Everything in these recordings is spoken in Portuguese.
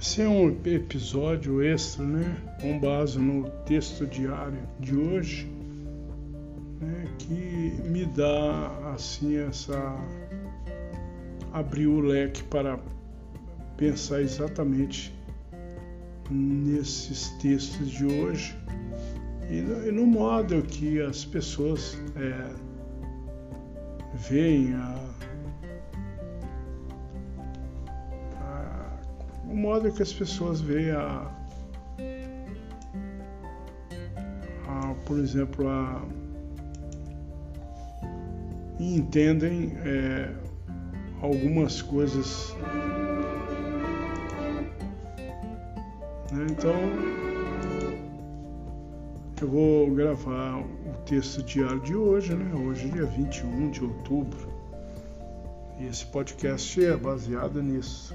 Esse é um episódio extra, né? Com base no texto diário de hoje, né? que me dá assim essa abrir o leque para pensar exatamente nesses textos de hoje e no modo que as pessoas é, veem a, o modo que as pessoas veem a, a por exemplo a e entendem é, algumas coisas né? então eu vou gravar o texto diário de hoje, né? Hoje é dia 21 de outubro. E esse podcast é baseado nisso.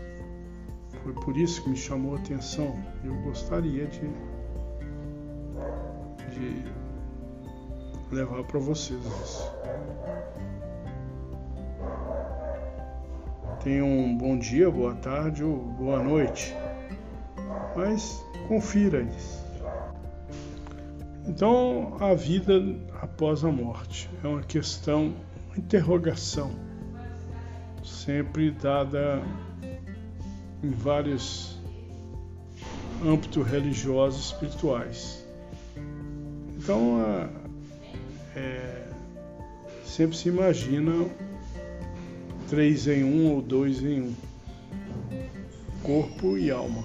Foi por isso que me chamou a atenção. Eu gostaria de, de levar para vocês isso. Tenham um bom dia, boa tarde ou boa noite. Mas confira isso. Então, a vida após a morte é uma questão, uma interrogação, sempre dada em vários âmbitos religiosos e espirituais. Então, é, sempre se imagina três em um ou dois em um, corpo e alma.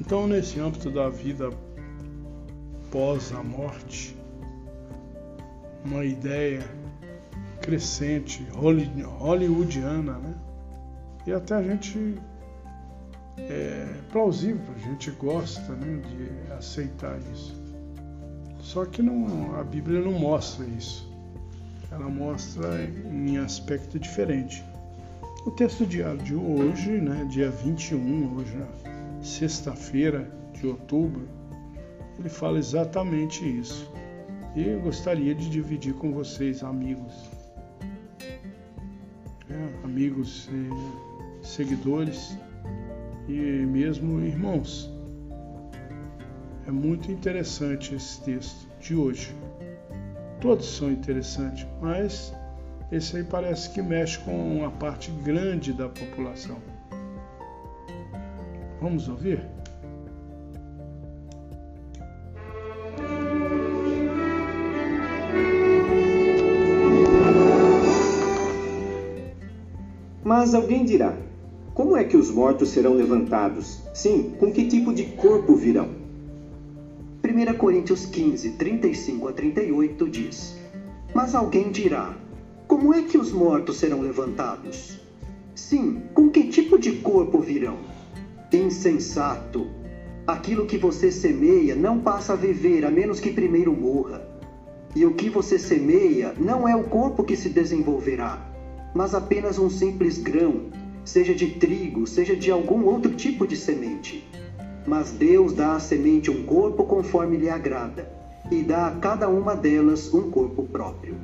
Então, nesse âmbito da vida após a morte, uma ideia crescente, hollywoodiana, né? E até a gente é plausível, a gente gosta né, de aceitar isso. Só que não, a Bíblia não mostra isso. Ela mostra em aspecto diferente. O texto diário de hoje, né, dia 21, hoje, sexta-feira de outubro, ele fala exatamente isso. E eu gostaria de dividir com vocês, amigos, é, amigos, seguidores e mesmo irmãos. É muito interessante esse texto de hoje. Todos são interessantes, mas esse aí parece que mexe com uma parte grande da população. Vamos ouvir? Mas alguém dirá: Como é que os mortos serão levantados? Sim, com que tipo de corpo virão? 1 Coríntios 15, 35 a 38 diz: Mas alguém dirá: Como é que os mortos serão levantados? Sim, com que tipo de corpo virão? Insensato! Aquilo que você semeia não passa a viver a menos que primeiro morra. E o que você semeia não é o corpo que se desenvolverá, mas apenas um simples grão, seja de trigo, seja de algum outro tipo de semente. Mas Deus dá à semente um corpo conforme lhe agrada, e dá a cada uma delas um corpo próprio.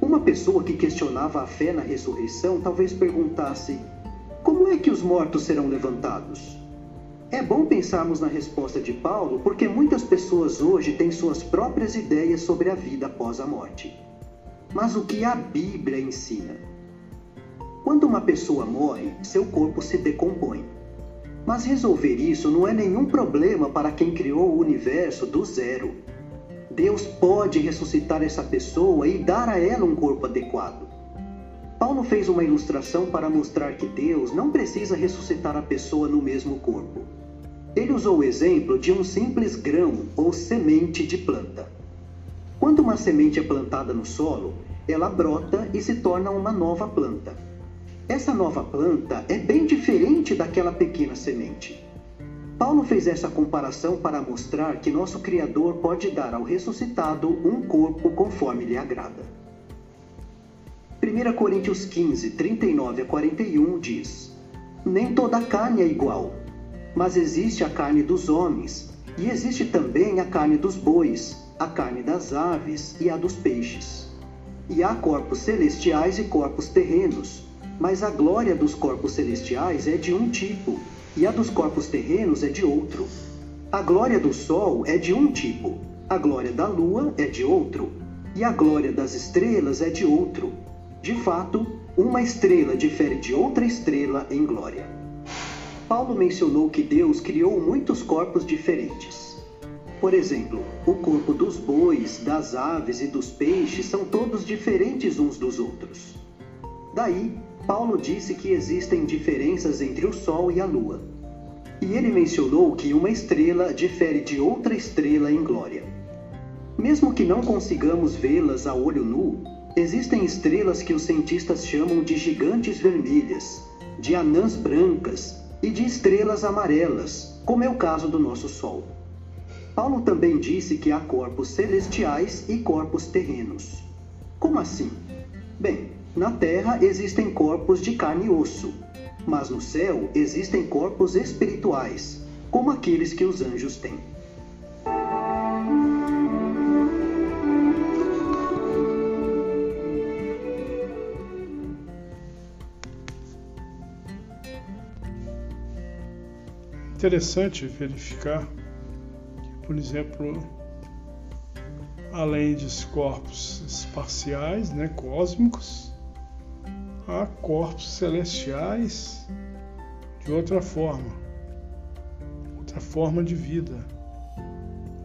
Uma pessoa que questionava a fé na ressurreição talvez perguntasse: Como é que os mortos serão levantados? É bom pensarmos na resposta de Paulo porque muitas pessoas hoje têm suas próprias ideias sobre a vida após a morte. Mas o que a Bíblia ensina? Quando uma pessoa morre, seu corpo se decompõe. Mas resolver isso não é nenhum problema para quem criou o universo do zero. Deus pode ressuscitar essa pessoa e dar a ela um corpo adequado. Paulo fez uma ilustração para mostrar que Deus não precisa ressuscitar a pessoa no mesmo corpo. Ele usou o exemplo de um simples grão ou semente de planta. Quando uma semente é plantada no solo, ela brota e se torna uma nova planta. Essa nova planta é bem diferente daquela pequena semente. Paulo fez essa comparação para mostrar que nosso Criador pode dar ao ressuscitado um corpo conforme lhe agrada. 1 Coríntios 15, 39 a 41 diz: Nem toda carne é igual, mas existe a carne dos homens, e existe também a carne dos bois, a carne das aves e a dos peixes. E há corpos celestiais e corpos terrenos mas a glória dos corpos celestiais é de um tipo, e a dos corpos terrenos é de outro. A glória do sol é de um tipo, a glória da lua é de outro, e a glória das estrelas é de outro. De fato, uma estrela difere de outra estrela em glória. Paulo mencionou que Deus criou muitos corpos diferentes. Por exemplo, o corpo dos bois, das aves e dos peixes são todos diferentes uns dos outros. Daí, Paulo disse que existem diferenças entre o Sol e a Lua. E ele mencionou que uma estrela difere de outra estrela em glória. Mesmo que não consigamos vê-las a olho nu, existem estrelas que os cientistas chamam de gigantes vermelhas, de anãs brancas e de estrelas amarelas, como é o caso do nosso Sol. Paulo também disse que há corpos celestiais e corpos terrenos. Como assim? Bem, na Terra existem corpos de carne e osso, mas no céu existem corpos espirituais, como aqueles que os anjos têm. Interessante verificar que, por exemplo, além dos corpos espaciais, né, cósmicos, a corpos celestiais de outra forma, outra forma de vida,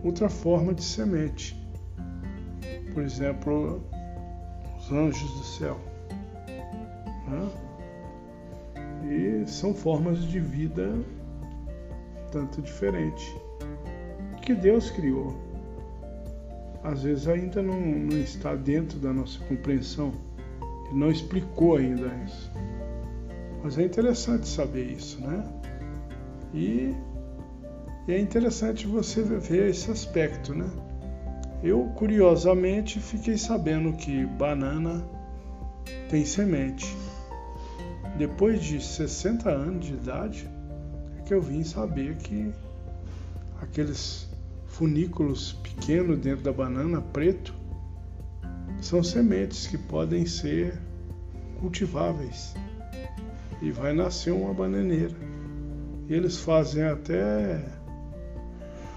outra forma de semente. Por exemplo, os anjos do céu. Né? E são formas de vida tanto diferente que Deus criou. Às vezes ainda não, não está dentro da nossa compreensão ele não explicou ainda isso. Mas é interessante saber isso, né? E, e é interessante você ver esse aspecto, né? Eu, curiosamente, fiquei sabendo que banana tem semente. Depois de 60 anos de idade, é que eu vim saber que aqueles funículos pequenos dentro da banana, preto, são sementes que podem ser cultiváveis e vai nascer uma bananeira. E eles fazem até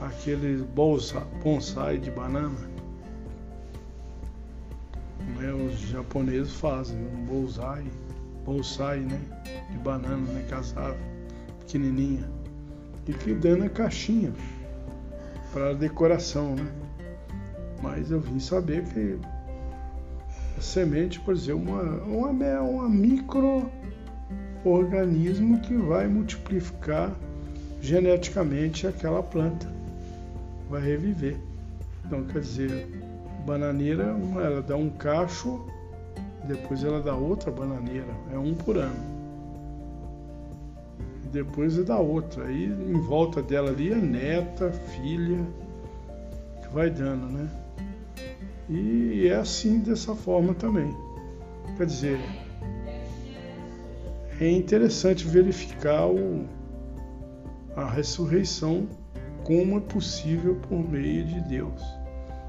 aquele bonsai de banana. Né? Os japoneses fazem um bonsai, bonsai né? de banana, né? casável, pequenininha. E que dando a caixinha para decoração, né? Mas eu vim saber que semente, por exemplo, uma, uma, uma microorganismo que vai multiplicar geneticamente aquela planta, vai reviver. Então, quer dizer, bananeira, ela dá um cacho, depois ela dá outra bananeira, é um por ano. Depois dá outra, aí em volta dela ali é neta, filha, que vai dando, né? E é assim dessa forma também. Quer dizer, é interessante verificar o, a ressurreição como é possível por meio de Deus.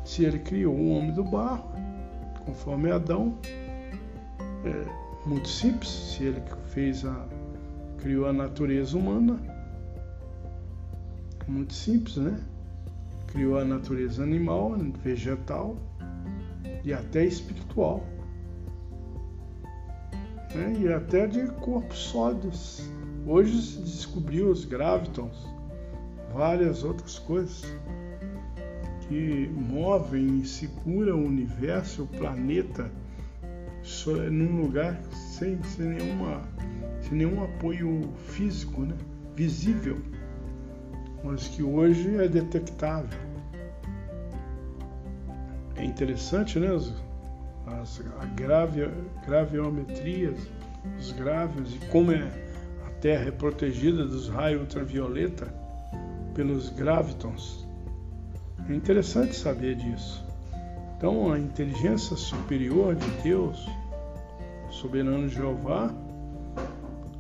Se ele criou o homem do barro, conforme Adão, é muito simples. Se ele fez a, criou a natureza humana, muito simples, né? Criou a natureza animal, vegetal, e até espiritual, né? e até de corpos sólidos. Hoje se descobriu os gravitons, várias outras coisas que movem e seguram o universo, o planeta, num lugar sem, sem, nenhuma, sem nenhum apoio físico, né? visível, mas que hoje é detectável. É interessante, né? As, as a grave, os grávios e como é, a Terra é protegida dos raios ultravioleta pelos gravitons. É interessante saber disso. Então, a inteligência superior de Deus, soberano Jeová,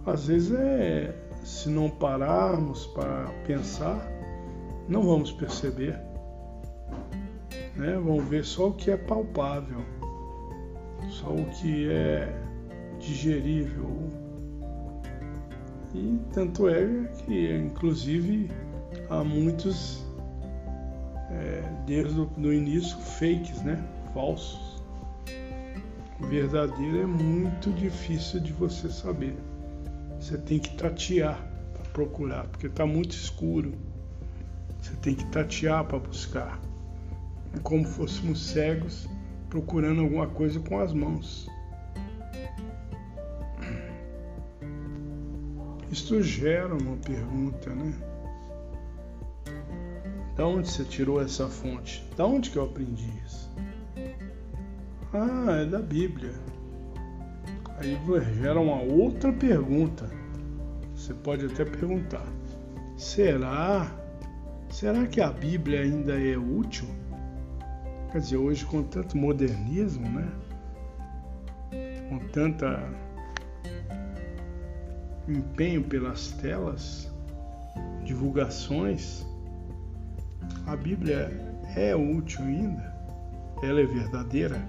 às vezes é, se não pararmos para pensar, não vamos perceber né? Vão ver só o que é palpável, só o que é digerível. E tanto é que, inclusive, há muitos, é, desde o início, fakes, né? falsos. O verdadeiro é muito difícil de você saber. Você tem que tatear para procurar, porque está muito escuro. Você tem que tatear para buscar. É como fôssemos cegos procurando alguma coisa com as mãos. Isto gera uma pergunta, né? Da onde você tirou essa fonte? Da onde que eu aprendi isso? Ah, é da Bíblia. Aí gera uma outra pergunta. Você pode até perguntar: será? Será que a Bíblia ainda é útil? Quer dizer, hoje com tanto modernismo, né? Com tanta empenho pelas telas, divulgações, a Bíblia é útil ainda? Ela é verdadeira?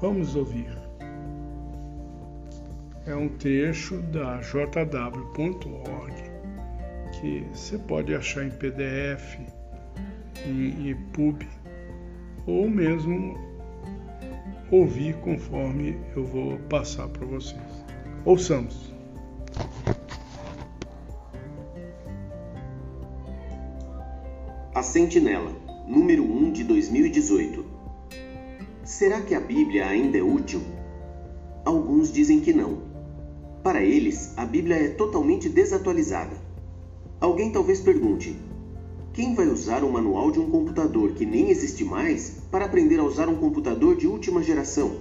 Vamos ouvir. É um trecho da jw.org que você pode achar em PDF, em EPUB ou mesmo ouvir conforme eu vou passar para vocês. Ouçamos. A Sentinela, número 1 de 2018. Será que a Bíblia ainda é útil? Alguns dizem que não. Para eles, a Bíblia é totalmente desatualizada. Alguém talvez pergunte: quem vai usar um manual de um computador que nem existe mais para aprender a usar um computador de última geração?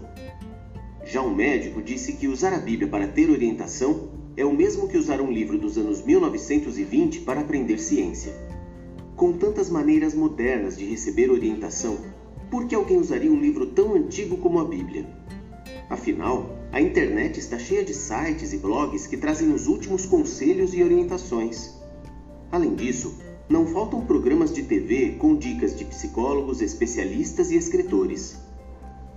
Já um médico disse que usar a Bíblia para ter orientação é o mesmo que usar um livro dos anos 1920 para aprender ciência. Com tantas maneiras modernas de receber orientação, por que alguém usaria um livro tão antigo como a Bíblia? Afinal, a internet está cheia de sites e blogs que trazem os últimos conselhos e orientações. Além disso, não faltam programas de TV com dicas de psicólogos, especialistas e escritores.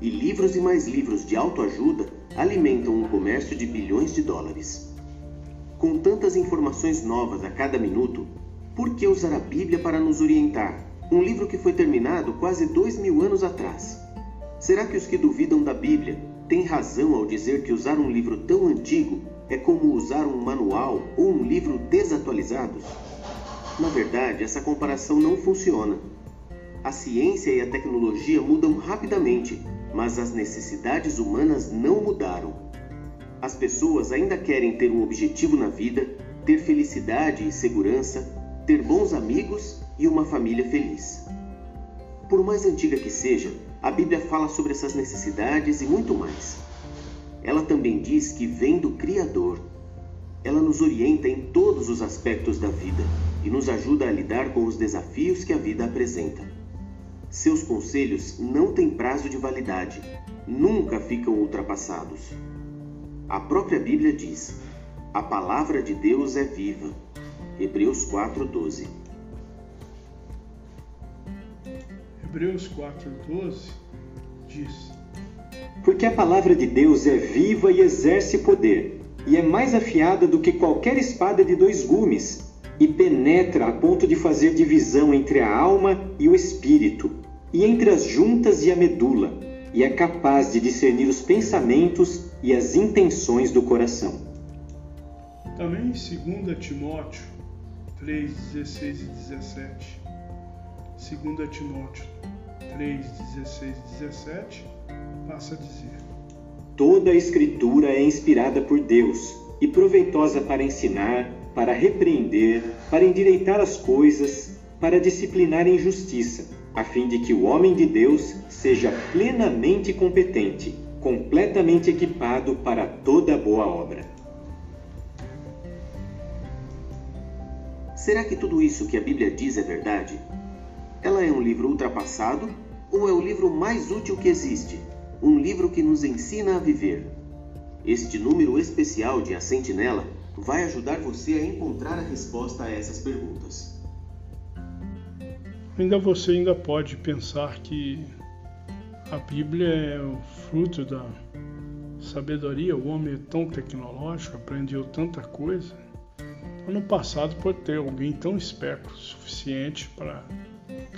E livros e mais livros de autoajuda alimentam um comércio de bilhões de dólares. Com tantas informações novas a cada minuto, por que usar a Bíblia para nos orientar? Um livro que foi terminado quase dois mil anos atrás. Será que os que duvidam da Bíblia têm razão ao dizer que usar um livro tão antigo é como usar um manual ou um livro desatualizado? Na verdade, essa comparação não funciona. A ciência e a tecnologia mudam rapidamente, mas as necessidades humanas não mudaram. As pessoas ainda querem ter um objetivo na vida, ter felicidade e segurança, ter bons amigos e uma família feliz. Por mais antiga que seja, a Bíblia fala sobre essas necessidades e muito mais. Ela também diz que vem do Criador. Ela nos orienta em todos os aspectos da vida e nos ajuda a lidar com os desafios que a vida apresenta. Seus conselhos não têm prazo de validade, nunca ficam ultrapassados. A própria Bíblia diz: a palavra de Deus é viva. Hebreus 4:12. Hebreus 4:12 diz: Porque a palavra de Deus é viva e exerce poder, e é mais afiada do que qualquer espada de dois gumes e penetra a ponto de fazer divisão entre a alma e o espírito, e entre as juntas e a medula, e é capaz de discernir os pensamentos e as intenções do coração. Também 2 Timóteo 3, 16 e 17. 2 Timóteo 3, 16 e 17 passa a dizer: Toda a Escritura é inspirada por Deus e proveitosa para ensinar, para repreender, para endireitar as coisas, para disciplinar em justiça, a fim de que o homem de Deus seja plenamente competente, completamente equipado para toda boa obra. Será que tudo isso que a Bíblia diz é verdade? Ela é um livro ultrapassado ou é o livro mais útil que existe? Um livro que nos ensina a viver. Este número especial de A Sentinela vai ajudar você a encontrar a resposta a essas perguntas. Ainda você ainda pode pensar que a Bíblia é o fruto da sabedoria, o homem é tão tecnológico, aprendeu tanta coisa. Ano passado pode ter alguém tão esperto o suficiente para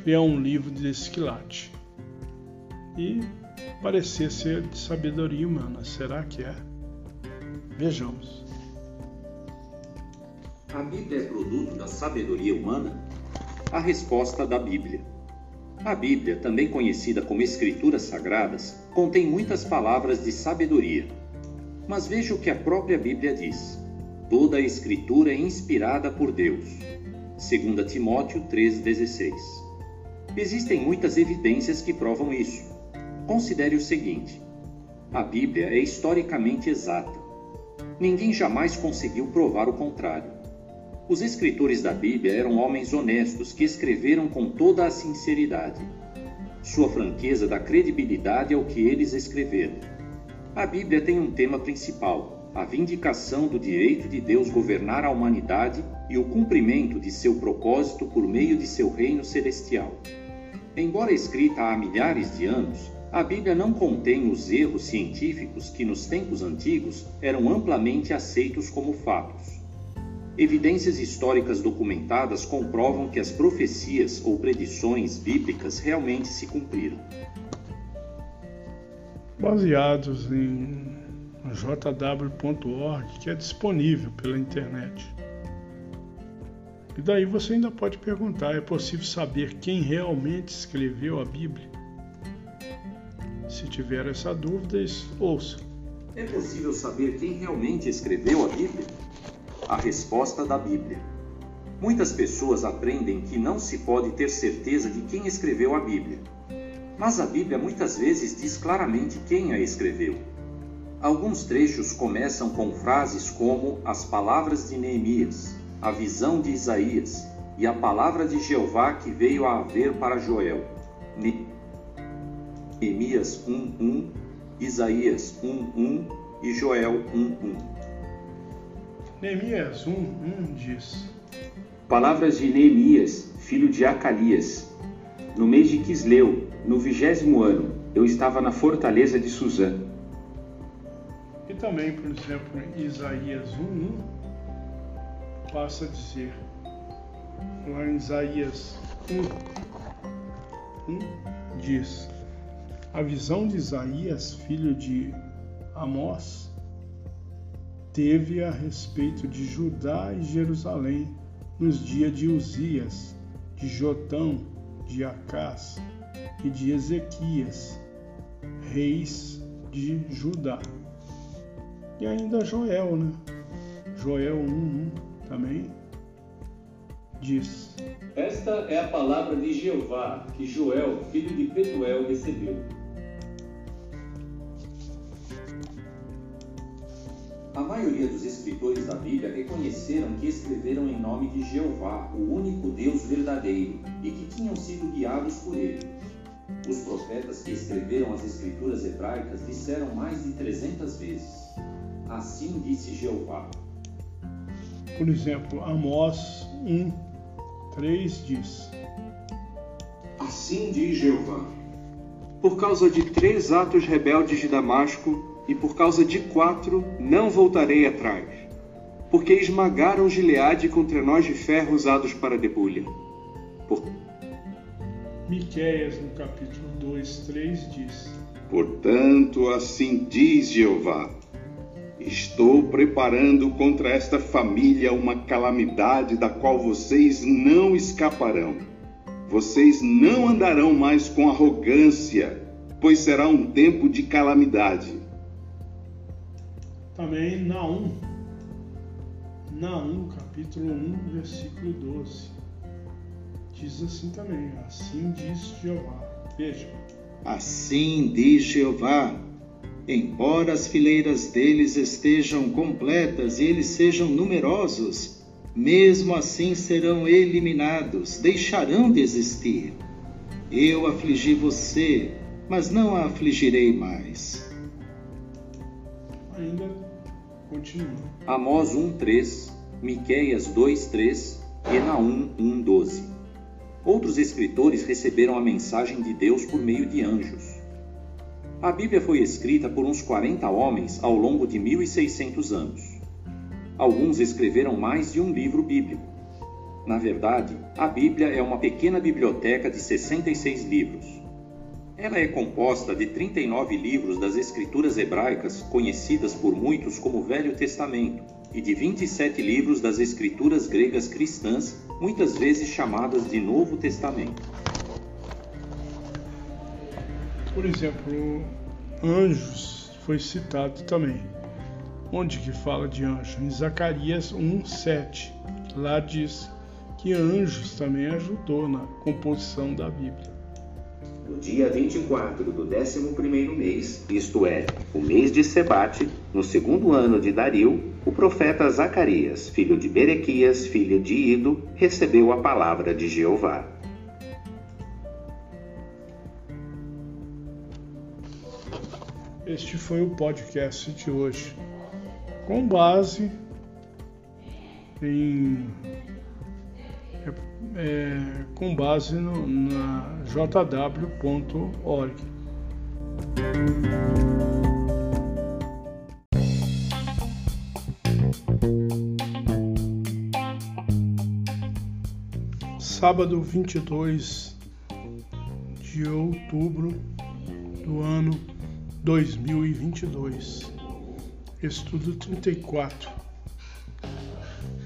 criar um livro desse quilate. E parecer ser de sabedoria humana. Será que é? Vejamos. A Bíblia é produto da sabedoria humana? A resposta da Bíblia. A Bíblia, também conhecida como Escrituras Sagradas, contém muitas palavras de sabedoria. Mas veja o que a própria Bíblia diz. Toda a Escritura é inspirada por Deus. 2 Timóteo 3,16. Existem muitas evidências que provam isso. Considere o seguinte: a Bíblia é historicamente exata. Ninguém jamais conseguiu provar o contrário. Os escritores da Bíblia eram homens honestos que escreveram com toda a sinceridade. Sua franqueza dá credibilidade ao que eles escreveram. A Bíblia tem um tema principal: a vindicação do direito de Deus governar a humanidade e o cumprimento de seu propósito por meio de seu reino celestial. Embora escrita há milhares de anos, a Bíblia não contém os erros científicos que nos tempos antigos eram amplamente aceitos como fatos. Evidências históricas documentadas comprovam que as profecias ou predições bíblicas realmente se cumpriram. Baseados em jw.org, que é disponível pela internet. E daí você ainda pode perguntar: é possível saber quem realmente escreveu a Bíblia? Se tiver essa dúvida, ouça. É possível saber quem realmente escreveu a Bíblia? A resposta da Bíblia. Muitas pessoas aprendem que não se pode ter certeza de quem escreveu a Bíblia. Mas a Bíblia muitas vezes diz claramente quem a escreveu. Alguns trechos começam com frases como as palavras de Neemias, a visão de Isaías e a palavra de Jeová que veio a haver para Joel. Neemias 1:1, Isaías 1:1 e Joel 1:1. Neemias 1, 1 diz: Palavras de Neemias, filho de Acalias. No mês de Quisleu, no vigésimo ano, eu estava na fortaleza de Suzã. E também, por exemplo, em Isaías 1, 1, passa a dizer, lá em Isaías 1, 1 diz: A visão de Isaías, filho de Amós, teve a respeito de Judá e Jerusalém nos dias de Uzias, de Jotão, de Acás e de Ezequias, reis de Judá. E ainda Joel, né? Joel 1:1 também diz: Esta é a palavra de Jeová que Joel, filho de Petuel, recebeu. Maioria dos escritores da Bíblia reconheceram que escreveram em nome de Jeová, o único Deus verdadeiro, e que tinham sido guiados por ele. Os profetas que escreveram as escrituras hebraicas disseram mais de 300 vezes: Assim disse Jeová. Por exemplo, Amós 1, 3 diz: Assim diz Jeová: Por causa de três atos rebeldes de Damasco, e por causa de quatro não voltarei atrás, porque esmagaram Gileade com trenós de ferro usados para debulha. Por... Miqueias, no capítulo 2, 3, diz: Portanto, assim diz Jeová: Estou preparando contra esta família uma calamidade da qual vocês não escaparão. Vocês não andarão mais com arrogância, pois será um tempo de calamidade também Naum, Naum, capítulo 1, versículo 12. Diz assim também: Assim diz Jeová. Veja. Assim diz Jeová: Embora as fileiras deles estejam completas e eles sejam numerosos, mesmo assim serão eliminados, deixarão de existir. Eu afligi você, mas não a afligirei mais. Ainda Continua. Amós 1:3, Miqueias 2:3 e Naum 1:12. Outros escritores receberam a mensagem de Deus por meio de anjos. A Bíblia foi escrita por uns 40 homens ao longo de 1600 anos. Alguns escreveram mais de um livro bíblico. Na verdade, a Bíblia é uma pequena biblioteca de 66 livros. Ela é composta de 39 livros das Escrituras hebraicas, conhecidas por muitos como Velho Testamento, e de 27 livros das Escrituras gregas cristãs, muitas vezes chamadas de Novo Testamento. Por exemplo, anjos foi citado também. Onde que fala de anjo? Em Zacarias 1:7. Lá diz que anjos também ajudou na composição da Bíblia. No dia 24 do 11º mês, isto é, o mês de Sebate, no segundo ano de Dario, o profeta Zacarias, filho de Berequias, filho de Ido, recebeu a palavra de Jeová. Este foi o podcast de hoje, com base em é, com base no, na jw.org. Sábado 22 de outubro do ano 2022. Estudo 34.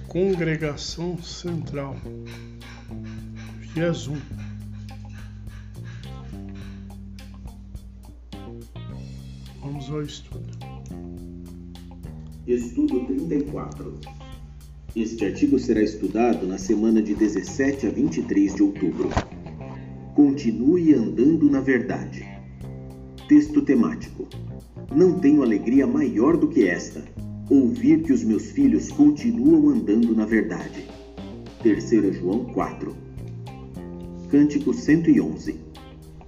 Congregação Central. Viés 1. Vamos ao estudo. Estudo 34. Este artigo será estudado na semana de 17 a 23 de outubro. Continue andando na verdade. Texto temático: Não tenho alegria maior do que esta, ouvir que os meus filhos continuam andando na verdade. 3 João 4. Cântico 111.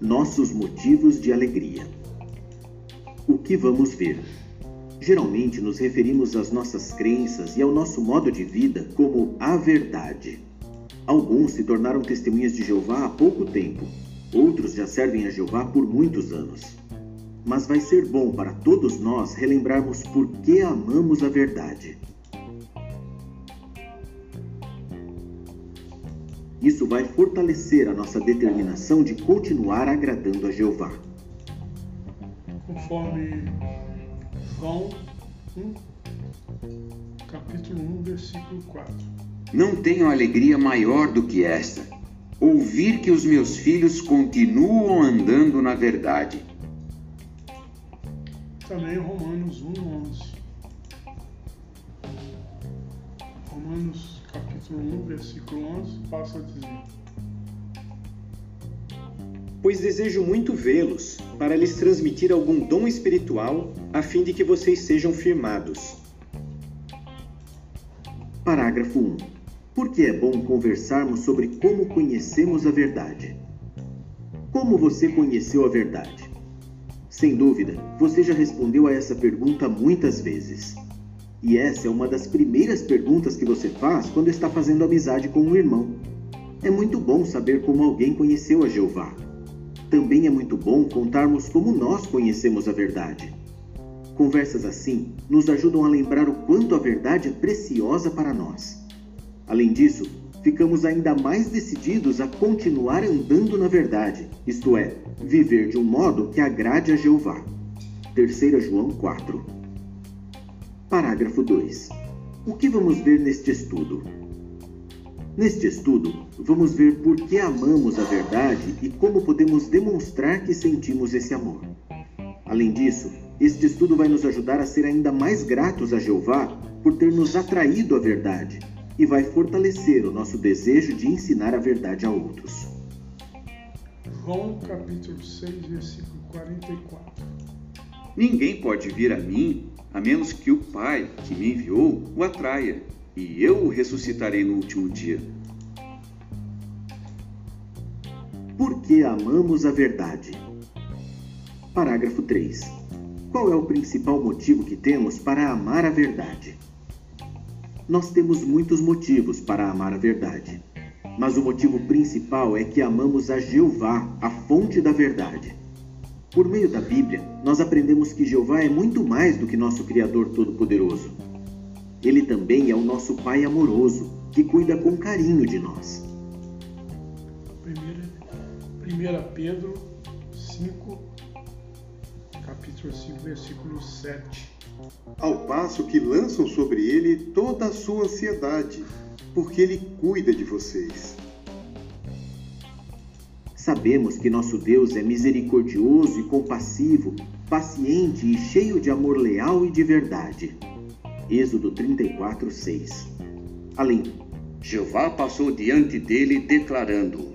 Nossos motivos de alegria. O que vamos ver? Geralmente nos referimos às nossas crenças e ao nosso modo de vida como a verdade. Alguns se tornaram testemunhas de Jeová há pouco tempo, outros já servem a Jeová por muitos anos mas vai ser bom para todos nós relembrarmos por que amamos a verdade. Isso vai fortalecer a nossa determinação de continuar agradando a Jeová. Conforme João 1, capítulo 1, versículo 4. Não tenho alegria maior do que esta: ouvir que os meus filhos continuam andando na verdade também Romanos 1, 11. Romanos capítulo 1, versículo 11, passa a dizer: Pois desejo muito vê-los, para lhes transmitir algum dom espiritual, a fim de que vocês sejam firmados. Parágrafo 1. Por que é bom conversarmos sobre como conhecemos a verdade? Como você conheceu a verdade? Sem dúvida, você já respondeu a essa pergunta muitas vezes. E essa é uma das primeiras perguntas que você faz quando está fazendo amizade com um irmão. É muito bom saber como alguém conheceu a Jeová. Também é muito bom contarmos como nós conhecemos a verdade. Conversas assim nos ajudam a lembrar o quanto a verdade é preciosa para nós. Além disso, ficamos ainda mais decididos a continuar andando na verdade, isto é, viver de um modo que agrade a Jeová. 3 João 4. Parágrafo 2. O que vamos ver neste estudo? Neste estudo, vamos ver por que amamos a verdade e como podemos demonstrar que sentimos esse amor. Além disso, este estudo vai nos ajudar a ser ainda mais gratos a Jeová por ter nos atraído à verdade e vai fortalecer o nosso desejo de ensinar a verdade a outros. João capítulo 6, versículo 44. Ninguém pode vir a mim a menos que o Pai que me enviou o atraia, e eu o ressuscitarei no último dia. Por que amamos a verdade? Parágrafo 3. Qual é o principal motivo que temos para amar a verdade? Nós temos muitos motivos para amar a verdade. Mas o motivo principal é que amamos a Jeová, a fonte da verdade. Por meio da Bíblia, nós aprendemos que Jeová é muito mais do que nosso Criador Todo-Poderoso. Ele também é o nosso Pai amoroso, que cuida com carinho de nós. 1 Pedro 5, capítulo 5, versículo 7. Ao passo que lançam sobre ele toda a sua ansiedade, porque ele cuida de vocês. Sabemos que nosso Deus é misericordioso e compassivo, paciente e cheio de amor leal e de verdade. Êxodo 34, 6. Além, Jeová passou diante dele declarando: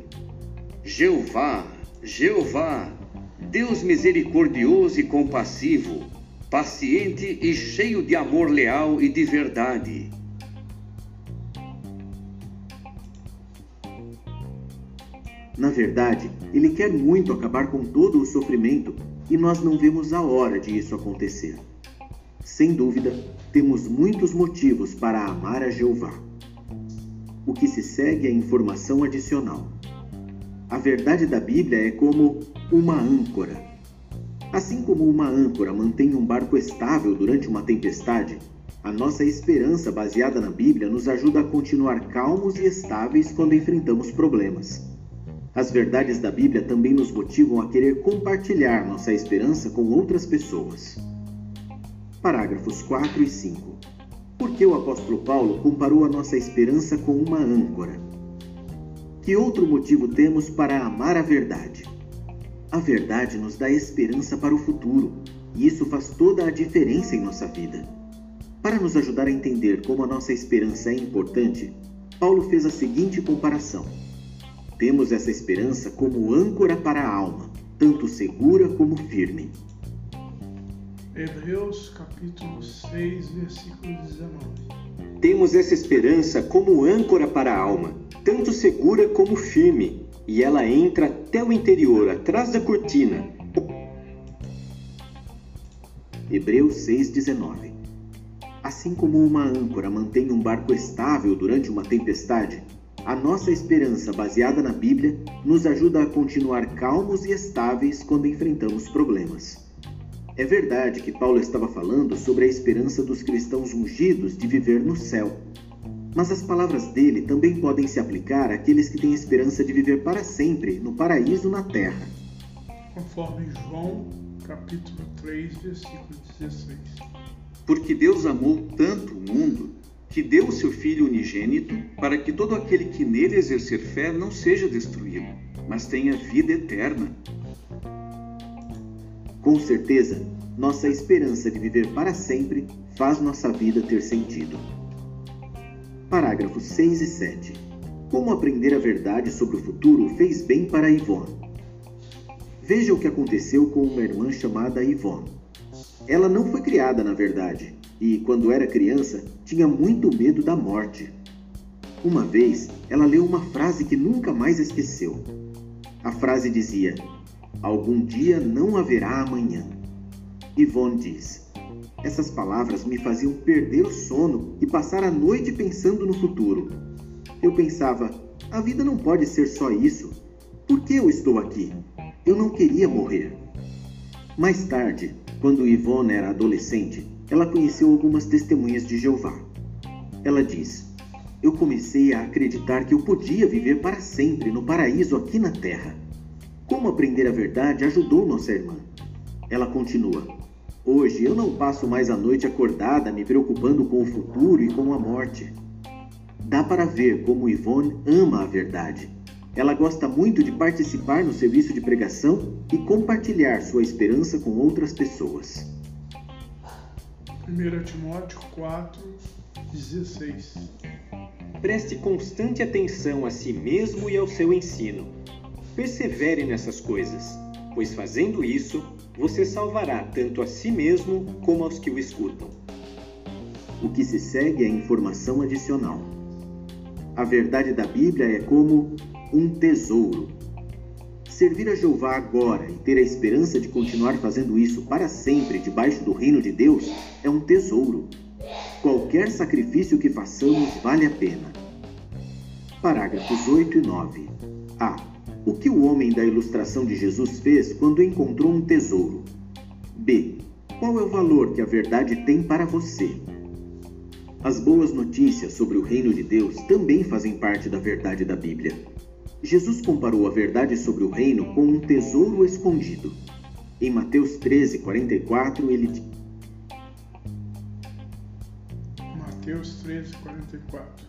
Jeová, Jeová, Deus misericordioso e compassivo, paciente e cheio de amor leal e de verdade Na verdade, ele quer muito acabar com todo o sofrimento e nós não vemos a hora de isso acontecer. Sem dúvida, temos muitos motivos para amar a Jeová. O que se segue é informação adicional. A verdade da Bíblia é como uma âncora. Assim como uma âncora mantém um barco estável durante uma tempestade, a nossa esperança baseada na Bíblia nos ajuda a continuar calmos e estáveis quando enfrentamos problemas. As verdades da Bíblia também nos motivam a querer compartilhar nossa esperança com outras pessoas. Parágrafos 4 e 5. Por que o apóstolo Paulo comparou a nossa esperança com uma âncora? Que outro motivo temos para amar a verdade? A verdade nos dá esperança para o futuro, e isso faz toda a diferença em nossa vida. Para nos ajudar a entender como a nossa esperança é importante, Paulo fez a seguinte comparação. Temos essa esperança como âncora para a alma, tanto segura como firme. Hebreus capítulo 6, versículo 19. Temos essa esperança como âncora para a alma, tanto segura como firme, e ela entra até o interior, atrás da cortina. Hebreus 6,19 Assim como uma âncora mantém um barco estável durante uma tempestade, a nossa esperança baseada na Bíblia nos ajuda a continuar calmos e estáveis quando enfrentamos problemas. É verdade que Paulo estava falando sobre a esperança dos cristãos ungidos de viver no céu. Mas as palavras dele também podem se aplicar àqueles que têm esperança de viver para sempre no paraíso na terra. Conforme João, capítulo 3, versículo 16. Porque Deus amou tanto o mundo que deu o seu Filho unigênito para que todo aquele que nele exercer fé não seja destruído, mas tenha vida eterna. Com certeza, nossa esperança de viver para sempre faz nossa vida ter sentido. Parágrafos 6 e 7. Como aprender a verdade sobre o futuro fez bem para Ivone. Veja o que aconteceu com uma irmã chamada Ivone. Ela não foi criada na verdade, e, quando era criança, tinha muito medo da morte. Uma vez, ela leu uma frase que nunca mais esqueceu. A frase dizia: Algum dia não haverá amanhã. Yvonne diz: Essas palavras me faziam perder o sono e passar a noite pensando no futuro. Eu pensava: a vida não pode ser só isso. Por que eu estou aqui? Eu não queria morrer. Mais tarde, quando Yvonne era adolescente, ela conheceu algumas testemunhas de Jeová. Ela diz: Eu comecei a acreditar que eu podia viver para sempre no paraíso aqui na terra. Como aprender a verdade ajudou nossa irmã. Ela continua: Hoje eu não passo mais a noite acordada me preocupando com o futuro e com a morte. Dá para ver como Yvonne ama a verdade. Ela gosta muito de participar no serviço de pregação e compartilhar sua esperança com outras pessoas. 1 Timóteo 4, 16. Preste constante atenção a si mesmo e ao seu ensino. Persevere nessas coisas, pois fazendo isso, você salvará tanto a si mesmo como aos que o escutam. O que se segue é informação adicional. A verdade da Bíblia é como um tesouro Servir a Jeová agora e ter a esperança de continuar fazendo isso para sempre debaixo do reino de Deus é um tesouro. Qualquer sacrifício que façamos vale a pena. Parágrafos 8 e 9. A. O que o homem da ilustração de Jesus fez quando encontrou um tesouro? B. Qual é o valor que a verdade tem para você? As boas notícias sobre o reino de Deus também fazem parte da verdade da Bíblia. Jesus comparou a verdade sobre o reino com um tesouro escondido. Em Mateus 13, 44, ele diz. Mateus 13, 44.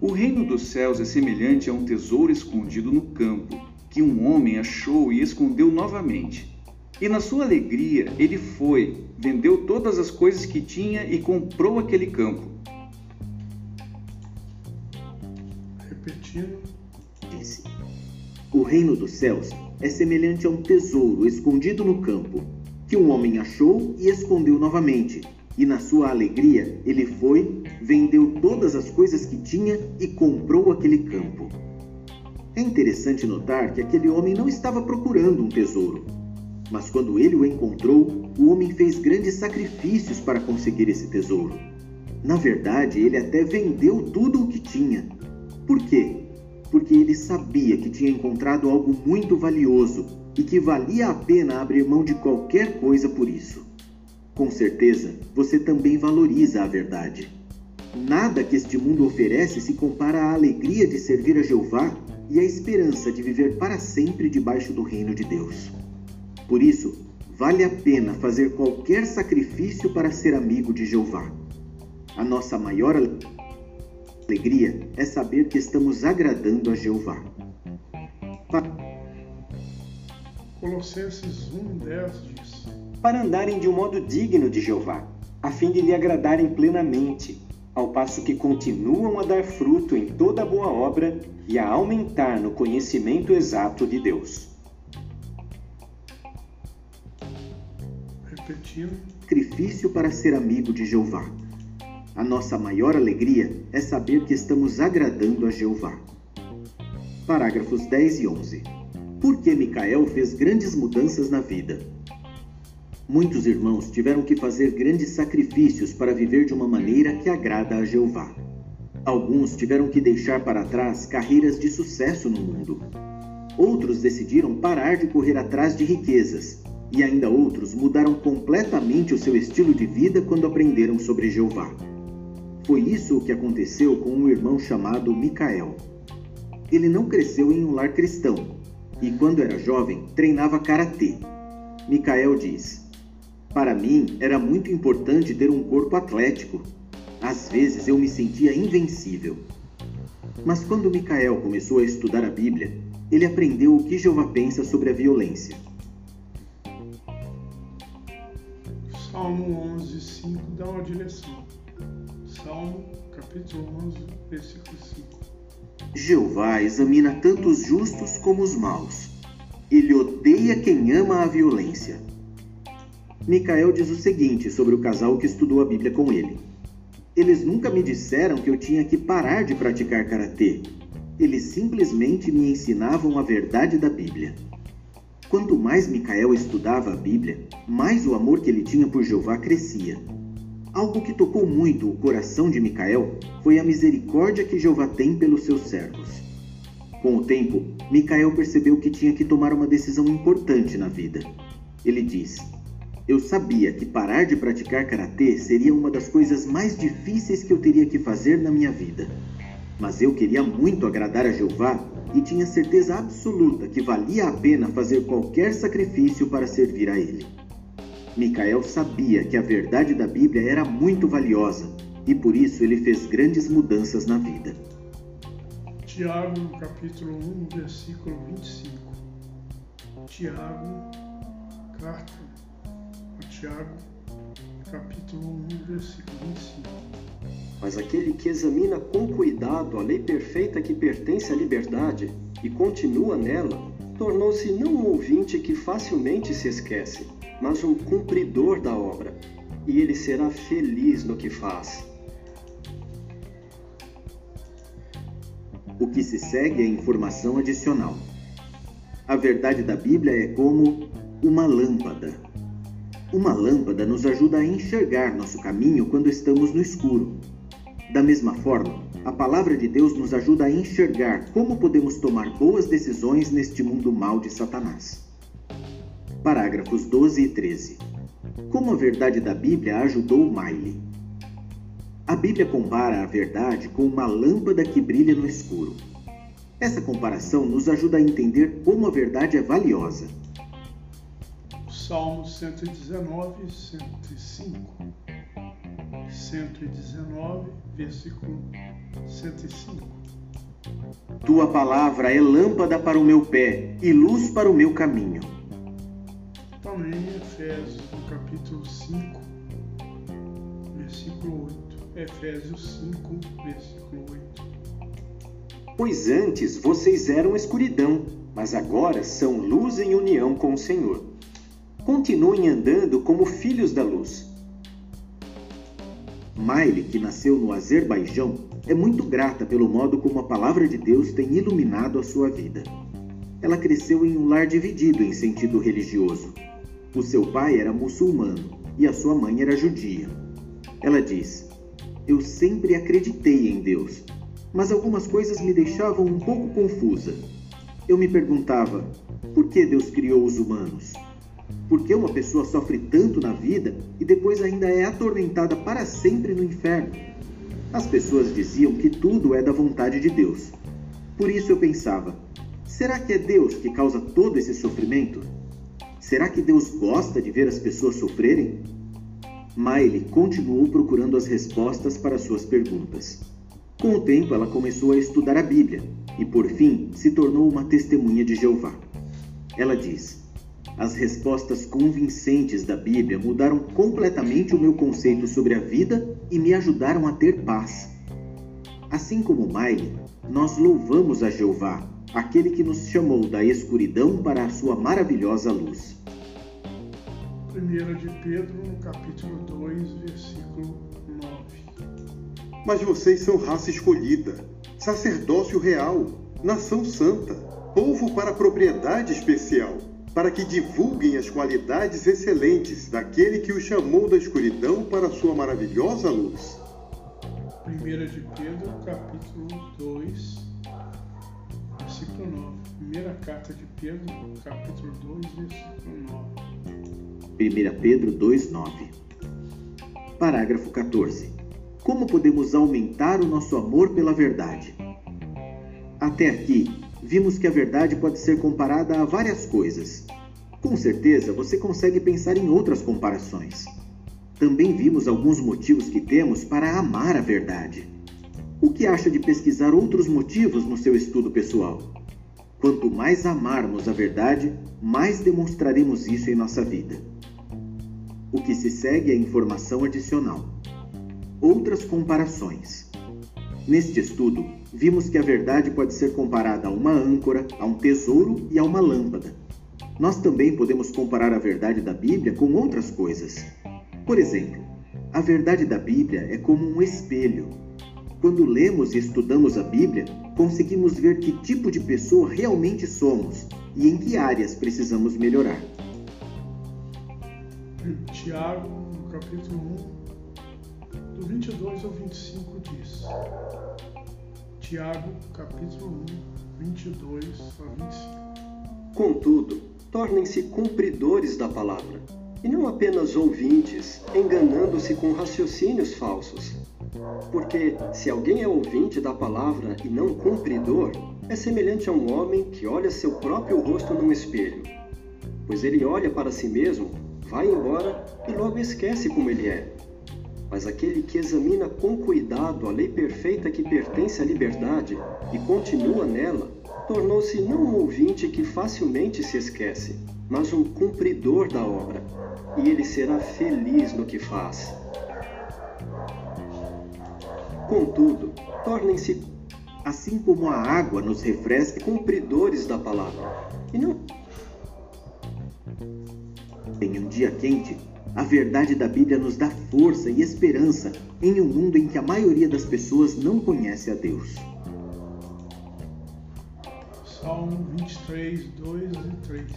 O reino dos céus é semelhante a um tesouro escondido no campo, que um homem achou e escondeu novamente. E na sua alegria ele foi, vendeu todas as coisas que tinha e comprou aquele campo. Repetindo. O reino dos céus é semelhante a um tesouro escondido no campo, que um homem achou e escondeu novamente. E na sua alegria ele foi, vendeu todas as coisas que tinha e comprou aquele campo. É interessante notar que aquele homem não estava procurando um tesouro. Mas quando ele o encontrou, o homem fez grandes sacrifícios para conseguir esse tesouro. Na verdade, ele até vendeu tudo o que tinha. Por quê? Porque ele sabia que tinha encontrado algo muito valioso e que valia a pena abrir mão de qualquer coisa por isso. Com certeza, você também valoriza a verdade. Nada que este mundo oferece se compara à alegria de servir a Jeová e à esperança de viver para sempre debaixo do reino de Deus. Por isso, vale a pena fazer qualquer sacrifício para ser amigo de Jeová. A nossa maior alegria é saber que estamos agradando a Jeová. Colossenses 1:10 diz: Para andarem de um modo digno de Jeová, a fim de lhe agradarem plenamente, ao passo que continuam a dar fruto em toda boa obra e a aumentar no conhecimento exato de Deus. Repetindo. Sacrifício para ser amigo de Jeová. A nossa maior alegria é saber que estamos agradando a Jeová. Parágrafos 10 e 11. Por que Micael fez grandes mudanças na vida? Muitos irmãos tiveram que fazer grandes sacrifícios para viver de uma maneira que agrada a Jeová. Alguns tiveram que deixar para trás carreiras de sucesso no mundo. Outros decidiram parar de correr atrás de riquezas e ainda outros mudaram completamente o seu estilo de vida quando aprenderam sobre Jeová. Foi isso o que aconteceu com um irmão chamado Micael. Ele não cresceu em um lar cristão e, quando era jovem, treinava karatê. Micael diz: Para mim era muito importante ter um corpo atlético. Às vezes eu me sentia invencível. Mas quando Micael começou a estudar a Bíblia, ele aprendeu o que Jeová pensa sobre a violência. Salmo 11, 5 dá uma direção. Salmo capítulo 11, versículo 5. Jeová examina tanto os justos como os maus. Ele odeia quem ama a violência. Micael diz o seguinte sobre o casal que estudou a Bíblia com ele. Eles nunca me disseram que eu tinha que parar de praticar karatê. Eles simplesmente me ensinavam a verdade da Bíblia. Quanto mais Micael estudava a Bíblia, mais o amor que ele tinha por Jeová crescia. Algo que tocou muito o coração de Micael foi a misericórdia que Jeová tem pelos seus servos. Com o tempo, Micael percebeu que tinha que tomar uma decisão importante na vida. Ele diz: Eu sabia que parar de praticar karatê seria uma das coisas mais difíceis que eu teria que fazer na minha vida. Mas eu queria muito agradar a Jeová e tinha certeza absoluta que valia a pena fazer qualquer sacrifício para servir a ele. Micael sabia que a verdade da Bíblia era muito valiosa e por isso ele fez grandes mudanças na vida. Tiago, no capítulo 1, versículo 25. Tiago, carta a Tiago, capítulo 1, versículo 25. Mas aquele que examina com cuidado a lei perfeita que pertence à liberdade e continua nela, tornou-se não um ouvinte que facilmente se esquece, mas um cumpridor da obra, e ele será feliz no que faz. O que se segue é informação adicional. A verdade da Bíblia é como uma lâmpada. Uma lâmpada nos ajuda a enxergar nosso caminho quando estamos no escuro. Da mesma forma, a palavra de Deus nos ajuda a enxergar como podemos tomar boas decisões neste mundo mal de Satanás. Parágrafos 12 e 13. Como a verdade da Bíblia ajudou Miley? A Bíblia compara a verdade com uma lâmpada que brilha no escuro. Essa comparação nos ajuda a entender como a verdade é valiosa. Salmo 119, 105. 119, versículo 105. Tua palavra é lâmpada para o meu pé e luz para o meu caminho. Em Efésios, no capítulo 5, versículo 8. Efésios 5, versículo 8. Pois antes vocês eram escuridão, mas agora são luz em união com o Senhor. Continuem andando como filhos da luz. Miley, que nasceu no Azerbaijão, é muito grata pelo modo como a palavra de Deus tem iluminado a sua vida. Ela cresceu em um lar dividido em sentido religioso. O seu pai era muçulmano e a sua mãe era judia. Ela diz: Eu sempre acreditei em Deus, mas algumas coisas me deixavam um pouco confusa. Eu me perguntava: por que Deus criou os humanos? Por que uma pessoa sofre tanto na vida e depois ainda é atormentada para sempre no inferno? As pessoas diziam que tudo é da vontade de Deus. Por isso eu pensava: será que é Deus que causa todo esse sofrimento? Será que Deus gosta de ver as pessoas sofrerem? Miley continuou procurando as respostas para suas perguntas. Com o tempo, ela começou a estudar a Bíblia e, por fim, se tornou uma testemunha de Jeová. Ela diz: as respostas convincentes da Bíblia mudaram completamente o meu conceito sobre a vida e me ajudaram a ter paz. Assim como Miley, nós louvamos a Jeová, aquele que nos chamou da escuridão para a sua maravilhosa luz. 1 de Pedro, no capítulo 2, versículo 9. Mas vocês são raça escolhida, sacerdócio real, nação santa, povo para propriedade especial para que divulguem as qualidades excelentes daquele que o chamou da escuridão para a sua maravilhosa luz. 1 de Pedro, capítulo 2, versículo 9. Primeira carta de Pedro, capítulo 2, versículo 9. 1 Pedro 2, 9. Parágrafo 14. Como podemos aumentar o nosso amor pela verdade? Até aqui, vimos que a verdade pode ser comparada a várias coisas. Com certeza você consegue pensar em outras comparações. Também vimos alguns motivos que temos para amar a verdade. O que acha de pesquisar outros motivos no seu estudo pessoal? Quanto mais amarmos a verdade, mais demonstraremos isso em nossa vida. O que se segue é informação adicional. Outras comparações. Neste estudo, vimos que a verdade pode ser comparada a uma âncora, a um tesouro e a uma lâmpada. Nós também podemos comparar a verdade da Bíblia com outras coisas. Por exemplo, a verdade da Bíblia é como um espelho. Quando lemos e estudamos a Bíblia, conseguimos ver que tipo de pessoa realmente somos e em que áreas precisamos melhorar. Tiago, no capítulo 1, do 22 ao 25 diz: Tiago, capítulo 1, 22 a 25. Contudo, tornem-se cumpridores da palavra, e não apenas ouvintes, enganando-se com raciocínios falsos. Porque se alguém é ouvinte da palavra e não cumpridor, é semelhante a um homem que olha seu próprio rosto num espelho. Pois ele olha para si mesmo, vai embora e logo esquece como ele é. Mas aquele que examina com cuidado a lei perfeita que pertence à liberdade e continua nela, tornou-se não um ouvinte que facilmente se esquece, mas um cumpridor da obra, e ele será feliz no que faz. Contudo, tornem-se, assim como a água nos refresca, cumpridores da palavra, e não. Em um dia quente, a verdade da Bíblia nos dá força e esperança em um mundo em que a maioria das pessoas não conhece a Deus. Salmo 23, 2 e 3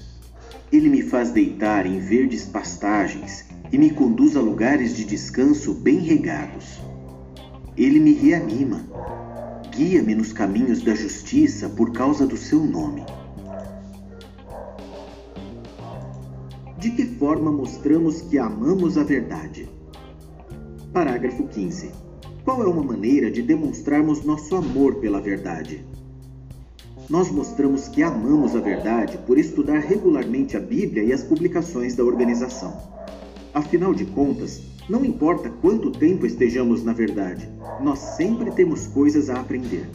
Ele me faz deitar em verdes pastagens e me conduz a lugares de descanso bem regados. Ele me reanima. guia-me nos caminhos da justiça por causa do seu nome. De que forma mostramos que amamos a verdade? Parágrafo 15. Qual é uma maneira de demonstrarmos nosso amor pela verdade? Nós mostramos que amamos a verdade por estudar regularmente a Bíblia e as publicações da organização. Afinal de contas, não importa quanto tempo estejamos na verdade, nós sempre temos coisas a aprender.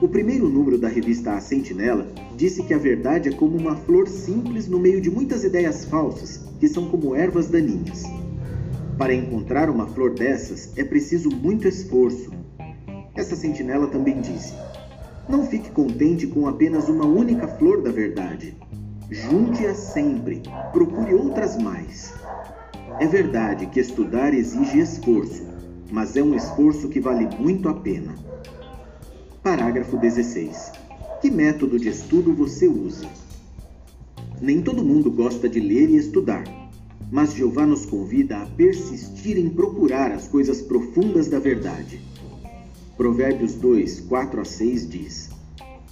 O primeiro número da revista A Sentinela disse que a verdade é como uma flor simples no meio de muitas ideias falsas, que são como ervas daninhas. Para encontrar uma flor dessas é preciso muito esforço. Essa sentinela também disse: Não fique contente com apenas uma única flor da verdade. Junte-a sempre, procure outras mais. É verdade que estudar exige esforço, mas é um esforço que vale muito a pena. Parágrafo 16. Que método de estudo você usa? Nem todo mundo gosta de ler e estudar, mas Jeová nos convida a persistir em procurar as coisas profundas da verdade. Provérbios 2, 4 a 6 diz: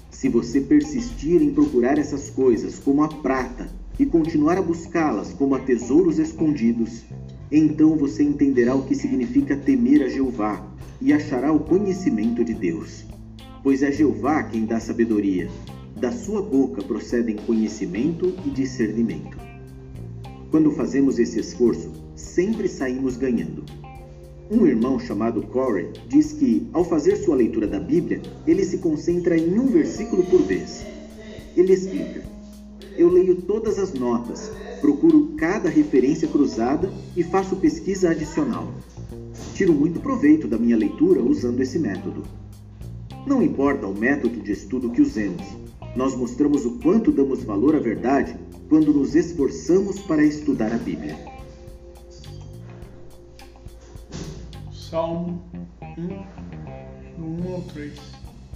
Se você persistir em procurar essas coisas como a prata, e continuar a buscá-las como a tesouros escondidos, então você entenderá o que significa temer a Jeová e achará o conhecimento de Deus. Pois é Jeová quem dá sabedoria, da sua boca procedem conhecimento e discernimento. Quando fazemos esse esforço, sempre saímos ganhando. Um irmão chamado Corey diz que, ao fazer sua leitura da Bíblia, ele se concentra em um versículo por vez. Ele explica: eu leio todas as notas, procuro cada referência cruzada e faço pesquisa adicional. Tiro muito proveito da minha leitura usando esse método. Não importa o método de estudo que usemos, nós mostramos o quanto damos valor à verdade quando nos esforçamos para estudar a Bíblia. Salmo 1, do 1 ao 3.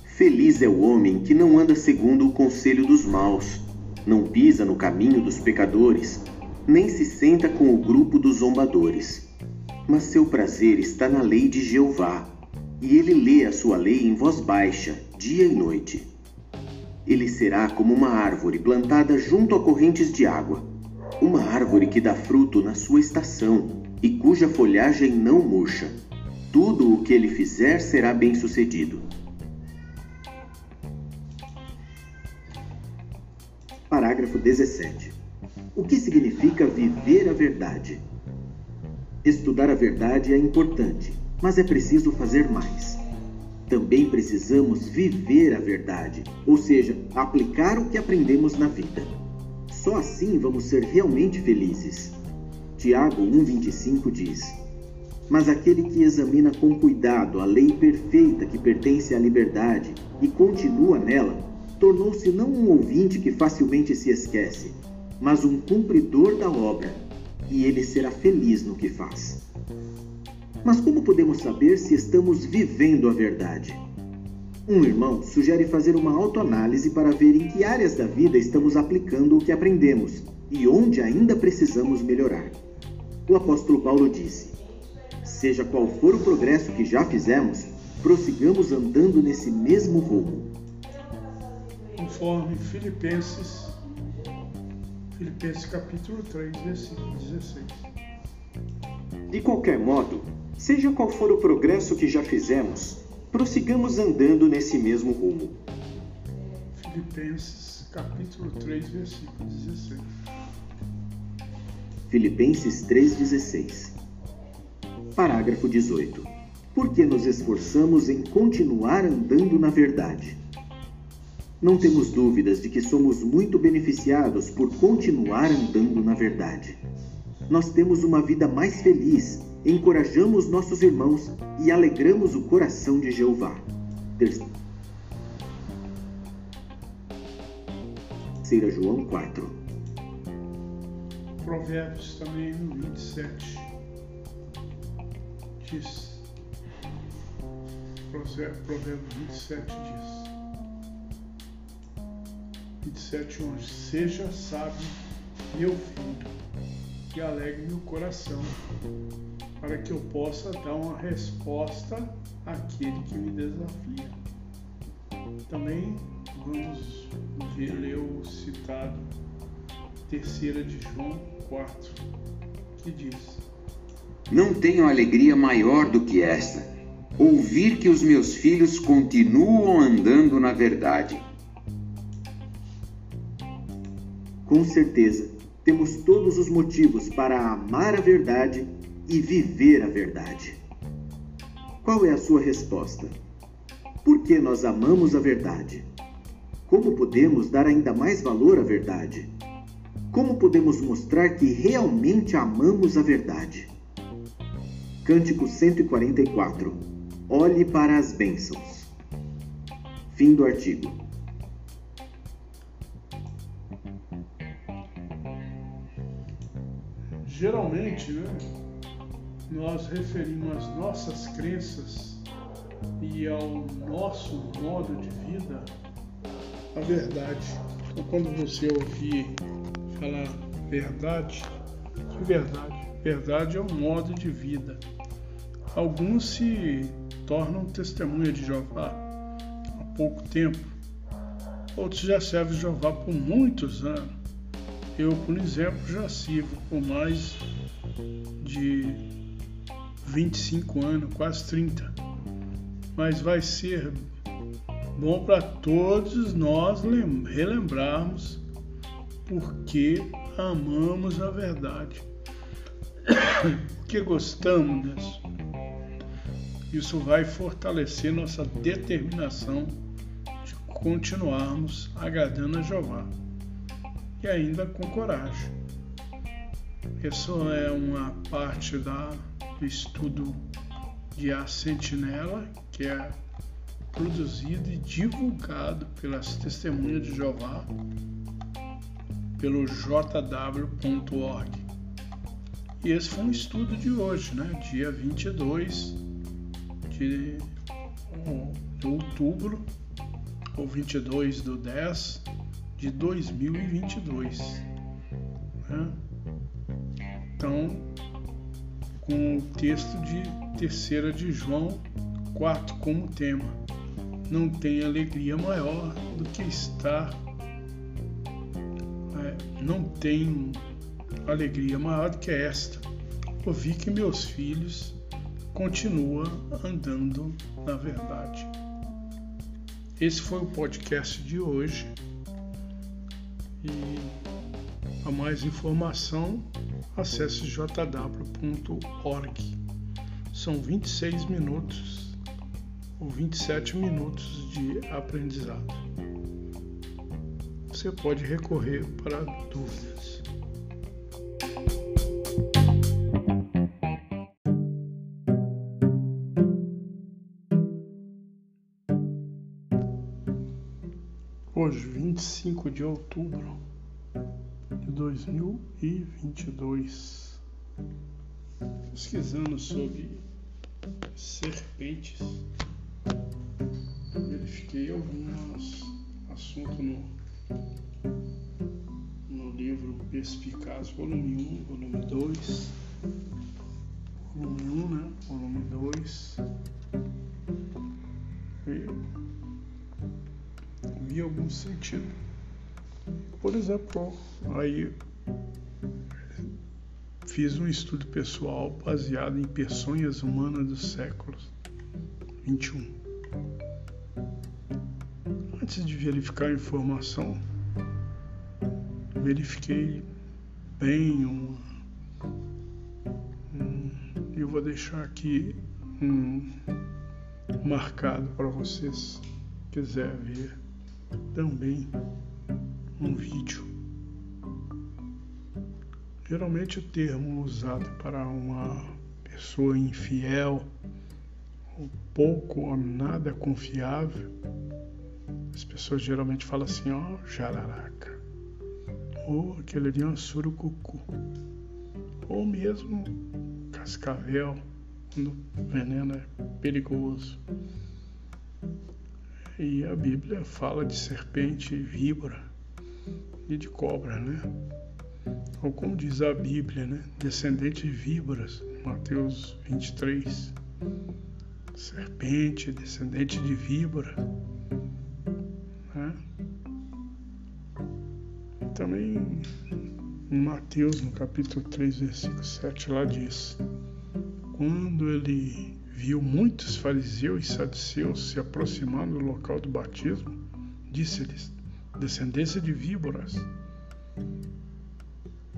Feliz é o homem que não anda segundo o conselho dos maus não pisa no caminho dos pecadores, nem se senta com o grupo dos zombadores. Mas seu prazer está na lei de Jeová, e ele lê a sua lei em voz baixa, dia e noite. Ele será como uma árvore plantada junto a correntes de água, uma árvore que dá fruto na sua estação e cuja folhagem não murcha. Tudo o que ele fizer será bem-sucedido. Parágrafo 17. O que significa viver a verdade? Estudar a verdade é importante, mas é preciso fazer mais. Também precisamos viver a verdade, ou seja, aplicar o que aprendemos na vida. Só assim vamos ser realmente felizes. Tiago 1,25 diz: Mas aquele que examina com cuidado a lei perfeita que pertence à liberdade e continua nela, tornou-se não um ouvinte que facilmente se esquece, mas um cumpridor da obra, e ele será feliz no que faz. Mas como podemos saber se estamos vivendo a verdade? Um irmão sugere fazer uma autoanálise para ver em que áreas da vida estamos aplicando o que aprendemos e onde ainda precisamos melhorar. O apóstolo Paulo disse: Seja qual for o progresso que já fizemos, prossigamos andando nesse mesmo rumo conforme Filipenses, Filipenses capítulo 3, versículo 16. De qualquer modo, seja qual for o progresso que já fizemos, prossigamos andando nesse mesmo rumo. Filipenses capítulo 3, versículo 16. Filipenses 3,16 Parágrafo 18 Porque nos esforçamos em continuar andando na verdade não temos dúvidas de que somos muito beneficiados por continuar andando na verdade. Nós temos uma vida mais feliz, encorajamos nossos irmãos e alegramos o coração de Jeová. Terceira João 4 Provérbios também no 27 diz Provérbios 27 diz 27, 11. Seja sábio, meu filho, e alegre meu coração, para que eu possa dar uma resposta àquele que me desafia. Também vamos ler o citado terceira de João 4, que diz: Não tenho alegria maior do que esta, ouvir que os meus filhos continuam andando na verdade. Com certeza, temos todos os motivos para amar a verdade e viver a verdade. Qual é a sua resposta? Por que nós amamos a verdade? Como podemos dar ainda mais valor à verdade? Como podemos mostrar que realmente amamos a verdade? Cântico 144 Olhe para as bênçãos. Fim do artigo. Geralmente, né, nós referimos as nossas crenças e ao nosso modo de vida a verdade. Então, quando você ouvir falar verdade, que verdade? Verdade é um modo de vida. Alguns se tornam testemunha de Jeová há pouco tempo, outros já servem Jeová por muitos anos. Eu, por exemplo, já sirvo por mais de 25 anos, quase 30. Mas vai ser bom para todos nós relembrarmos porque amamos a verdade, porque gostamos disso. Isso vai fortalecer nossa determinação de continuarmos agradando a Jeová e ainda com coragem. Isso é uma parte da, do estudo de A Sentinela, que é produzido e divulgado pelas Testemunhas de Jeová pelo jw.org. E esse foi um estudo de hoje, né? dia 22 de, de outubro, ou 22 do 10 de 2022. Né? Então, com o texto de terceira de João 4 como tema. Não tem alegria maior do que estar. É, não tem alegria maior do que esta. Ouvir que meus filhos continuam andando na verdade. Esse foi o podcast de hoje. E para mais informação, acesse jw.org. São 26 minutos ou 27 minutos de aprendizado. Você pode recorrer para dúvidas. Hoje, 25 de outubro de 2022, pesquisando sobre serpentes, verifiquei alguns assuntos no, no livro Perspicaz, volume 1, volume 2, volume 1, né? volume 2. Vi algum sentido. Por exemplo, aí fiz um estudo pessoal baseado em peçonhas humanas dos séculos 21. Antes de verificar a informação, verifiquei bem uma, um, eu vou deixar aqui um marcado para vocês quiser ver também um vídeo. Geralmente o termo usado para uma pessoa infiel, ou pouco ou nada confiável, as pessoas geralmente falam assim, ó, jararaca, ou aquele ali é um surucucu, ou mesmo cascavel, quando o veneno é perigoso. E a Bíblia fala de serpente víbora e de cobra, né? Ou como diz a Bíblia, né? Descendente de víboras, Mateus 23. Serpente, descendente de víbora. Né? E também em Mateus, no capítulo 3, versículo 7, lá diz: Quando ele viu muitos fariseus e saduceus se aproximando do local do batismo, disse-lhes: Descendência de víboras,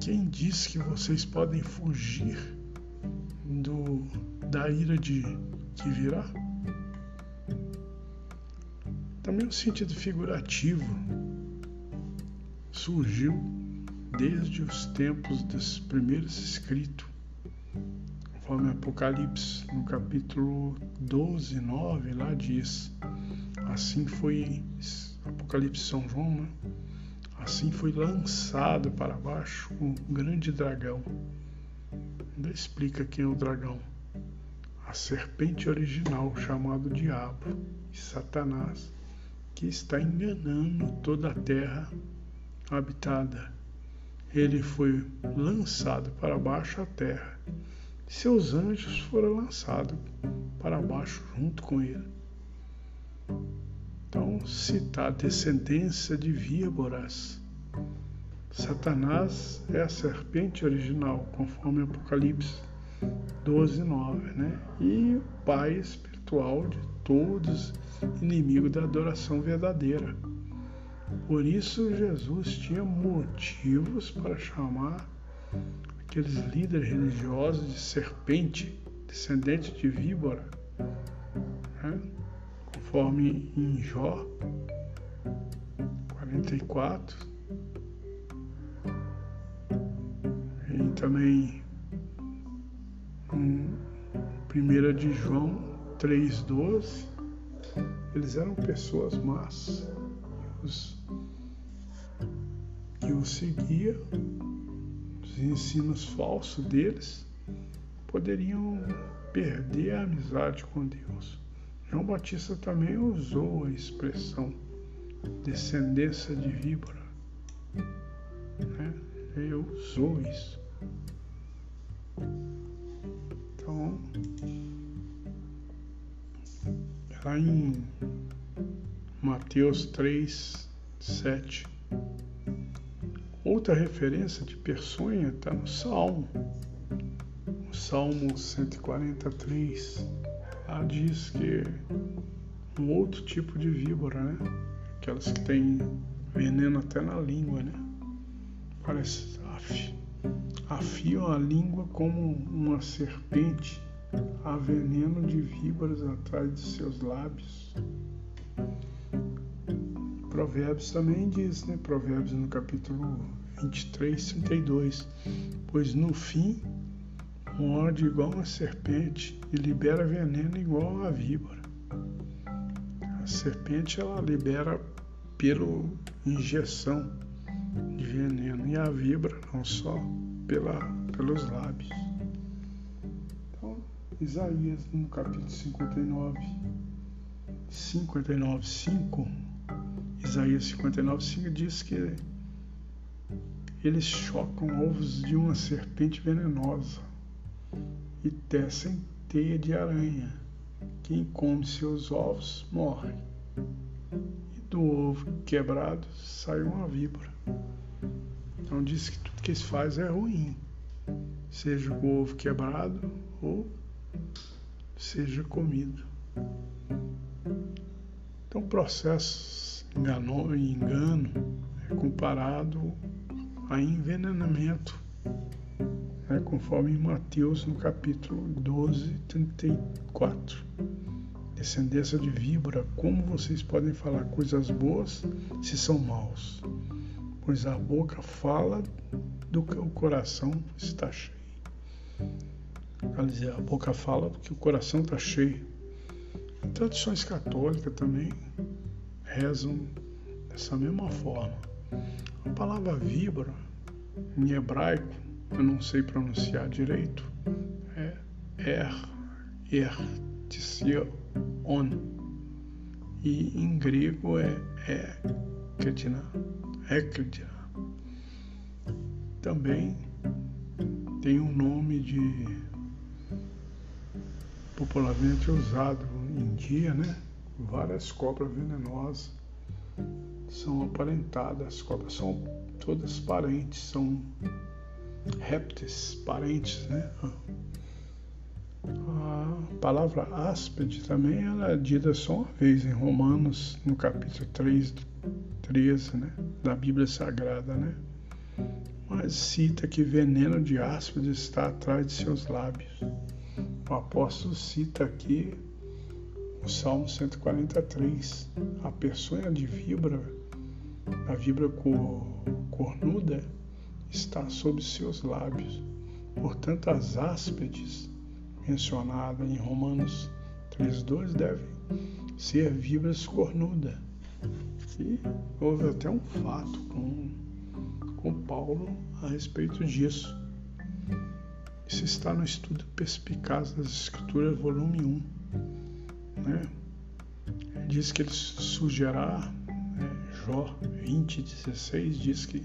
quem diz que vocês podem fugir do, da ira de que virá? Também o sentido figurativo surgiu desde os tempos dos primeiros escritos, conforme Apocalipse, no capítulo 12, 9, lá diz: Assim foi, Apocalipse São João, né? Assim foi lançado para baixo o grande dragão. Ainda explica quem é o dragão. A serpente original, chamado Diabo e Satanás, que está enganando toda a terra habitada. Ele foi lançado para baixo a terra. Seus anjos foram lançados para baixo junto com ele. Então, citar descendência de víboras. Satanás é a serpente original, conforme Apocalipse 12, 9, né? E o pai espiritual de todos, inimigo da adoração verdadeira. Por isso, Jesus tinha motivos para chamar aqueles líderes religiosos de serpente, descendente de víbora. Né? conforme em Jó 44. E também em 1 de João 3,12. Eles eram pessoas más. Os, que os seguia, ensinos falsos deles, poderiam perder a amizade com Deus. João Batista também usou a expressão descendência de víbora. Né? Ele usou isso. Então, lá em Mateus 3, 7, outra referência de peçonha está no Salmo, o Salmo 143 Lá diz que um outro tipo de víbora, né? Aquelas que têm veneno até na língua, né? Parece af, afiam a língua como uma serpente a veneno de víboras atrás de seus lábios. Provérbios também diz, né? Provérbios no capítulo 23, 32. Pois no fim morde igual uma serpente e libera veneno igual uma víbora. A serpente ela libera pela injeção de veneno e a víbora não só pela, pelos lábios. Então, Isaías no capítulo 59, 59, 5, Isaías 59, 5 diz que eles chocam ovos de uma serpente venenosa e tecem teia de aranha. Quem come seus ovos morre. E do ovo quebrado sai uma víbora. Então diz que tudo que eles fazem é ruim. Seja o ovo quebrado ou seja comido. Então o processo enganou e engano é comparado a envenenamento né, conforme Mateus no capítulo 12, 34. Descendência de víbora, como vocês podem falar coisas boas se são maus? Pois a boca fala do que o coração está cheio. Quer dizer, a boca fala do que o coração está cheio. Tradições católicas também rezam dessa mesma forma. A palavra víbora, em hebraico, eu não sei pronunciar direito, é Er, Ertsion. E em grego é Ekdina. Ekdina. Também tem um nome de popularmente usado em dia, né? Várias cobras venenosas são aparentadas. As cobras são todas parentes, são répteis, parentes, né? A palavra áspide também ela é dita só uma vez em Romanos, no capítulo 3, 13, né? Da Bíblia Sagrada, né? Mas cita que veneno de áspide está atrás de seus lábios. O apóstolo cita aqui o Salmo 143. A peçonha de vibra, a vibra cornuda, está sob seus lábios. Portanto, as áspides mencionadas em Romanos 3,2 devem ser vibras cornuda. E houve até um fato com, com Paulo a respeito disso. Isso está no estudo Perspicaz das Escrituras, volume 1. Né? Diz que ele né? Jó 20, 16 diz que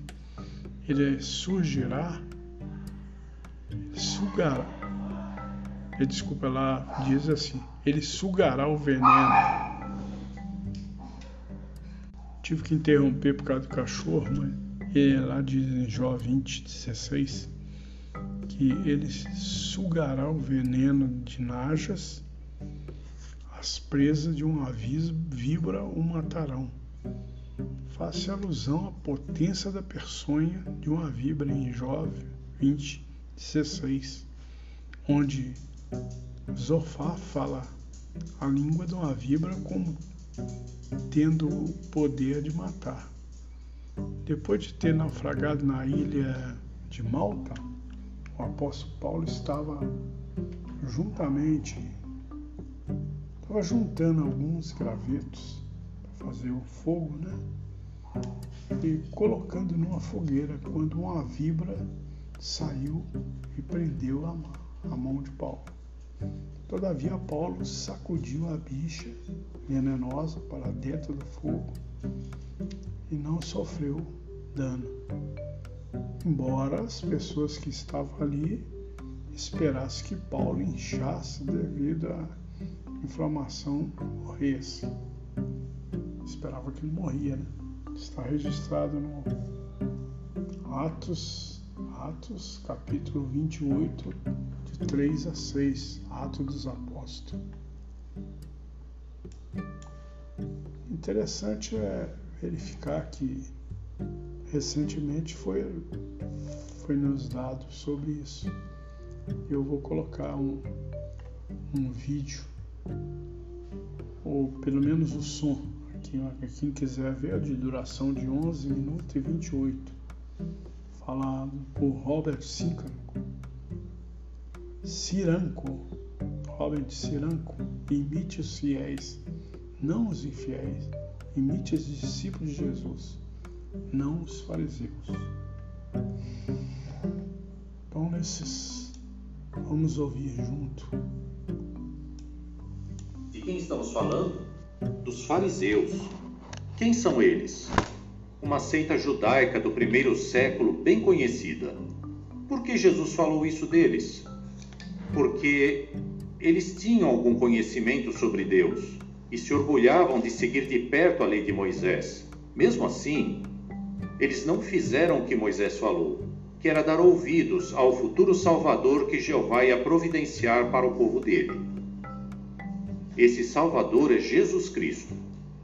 ele surgirá, sugará. Ele, desculpa, ela diz assim: ele sugará o veneno. Tive que interromper por causa do cachorro, mas lá diz em Jó 20, 16 que ele sugará o veneno de najas, as presas de um aviso vibra o matarão faz alusão à potência da peçonha de uma vibra em Jó 20, 16, onde Zofá fala a língua de uma vibra como tendo o poder de matar. Depois de ter naufragado na ilha de Malta, o apóstolo Paulo estava juntamente, estava juntando alguns gravetos fazer o fogo, né? e colocando numa fogueira quando uma vibra saiu e prendeu a, a mão de Paulo. Todavia, Paulo sacudiu a bicha venenosa para dentro do fogo e não sofreu dano. Embora as pessoas que estavam ali esperassem que Paulo inchasse devido à inflamação morresse. Esperava que ele morria, né? está registrado no Atos, Atos capítulo 28, de 3 a 6, Atos dos Apóstolos. Interessante é verificar que recentemente foi, foi nos dado sobre isso. Eu vou colocar um, um vídeo, ou pelo menos o som, quem quiser ver, de duração de 11 minutos e 28, falado por Robert Sicanco. Ciranco, Robert Ciranco, imite os fiéis, não os infiéis, imite os discípulos de Jesus, não os fariseus. Então, nesses, vamos ouvir junto. De quem estamos falando? Dos fariseus. Quem são eles? Uma seita judaica do primeiro século bem conhecida. Por que Jesus falou isso deles? Porque eles tinham algum conhecimento sobre Deus e se orgulhavam de seguir de perto a lei de Moisés. Mesmo assim, eles não fizeram o que Moisés falou, que era dar ouvidos ao futuro Salvador que Jeová ia providenciar para o povo dele. Esse Salvador é Jesus Cristo.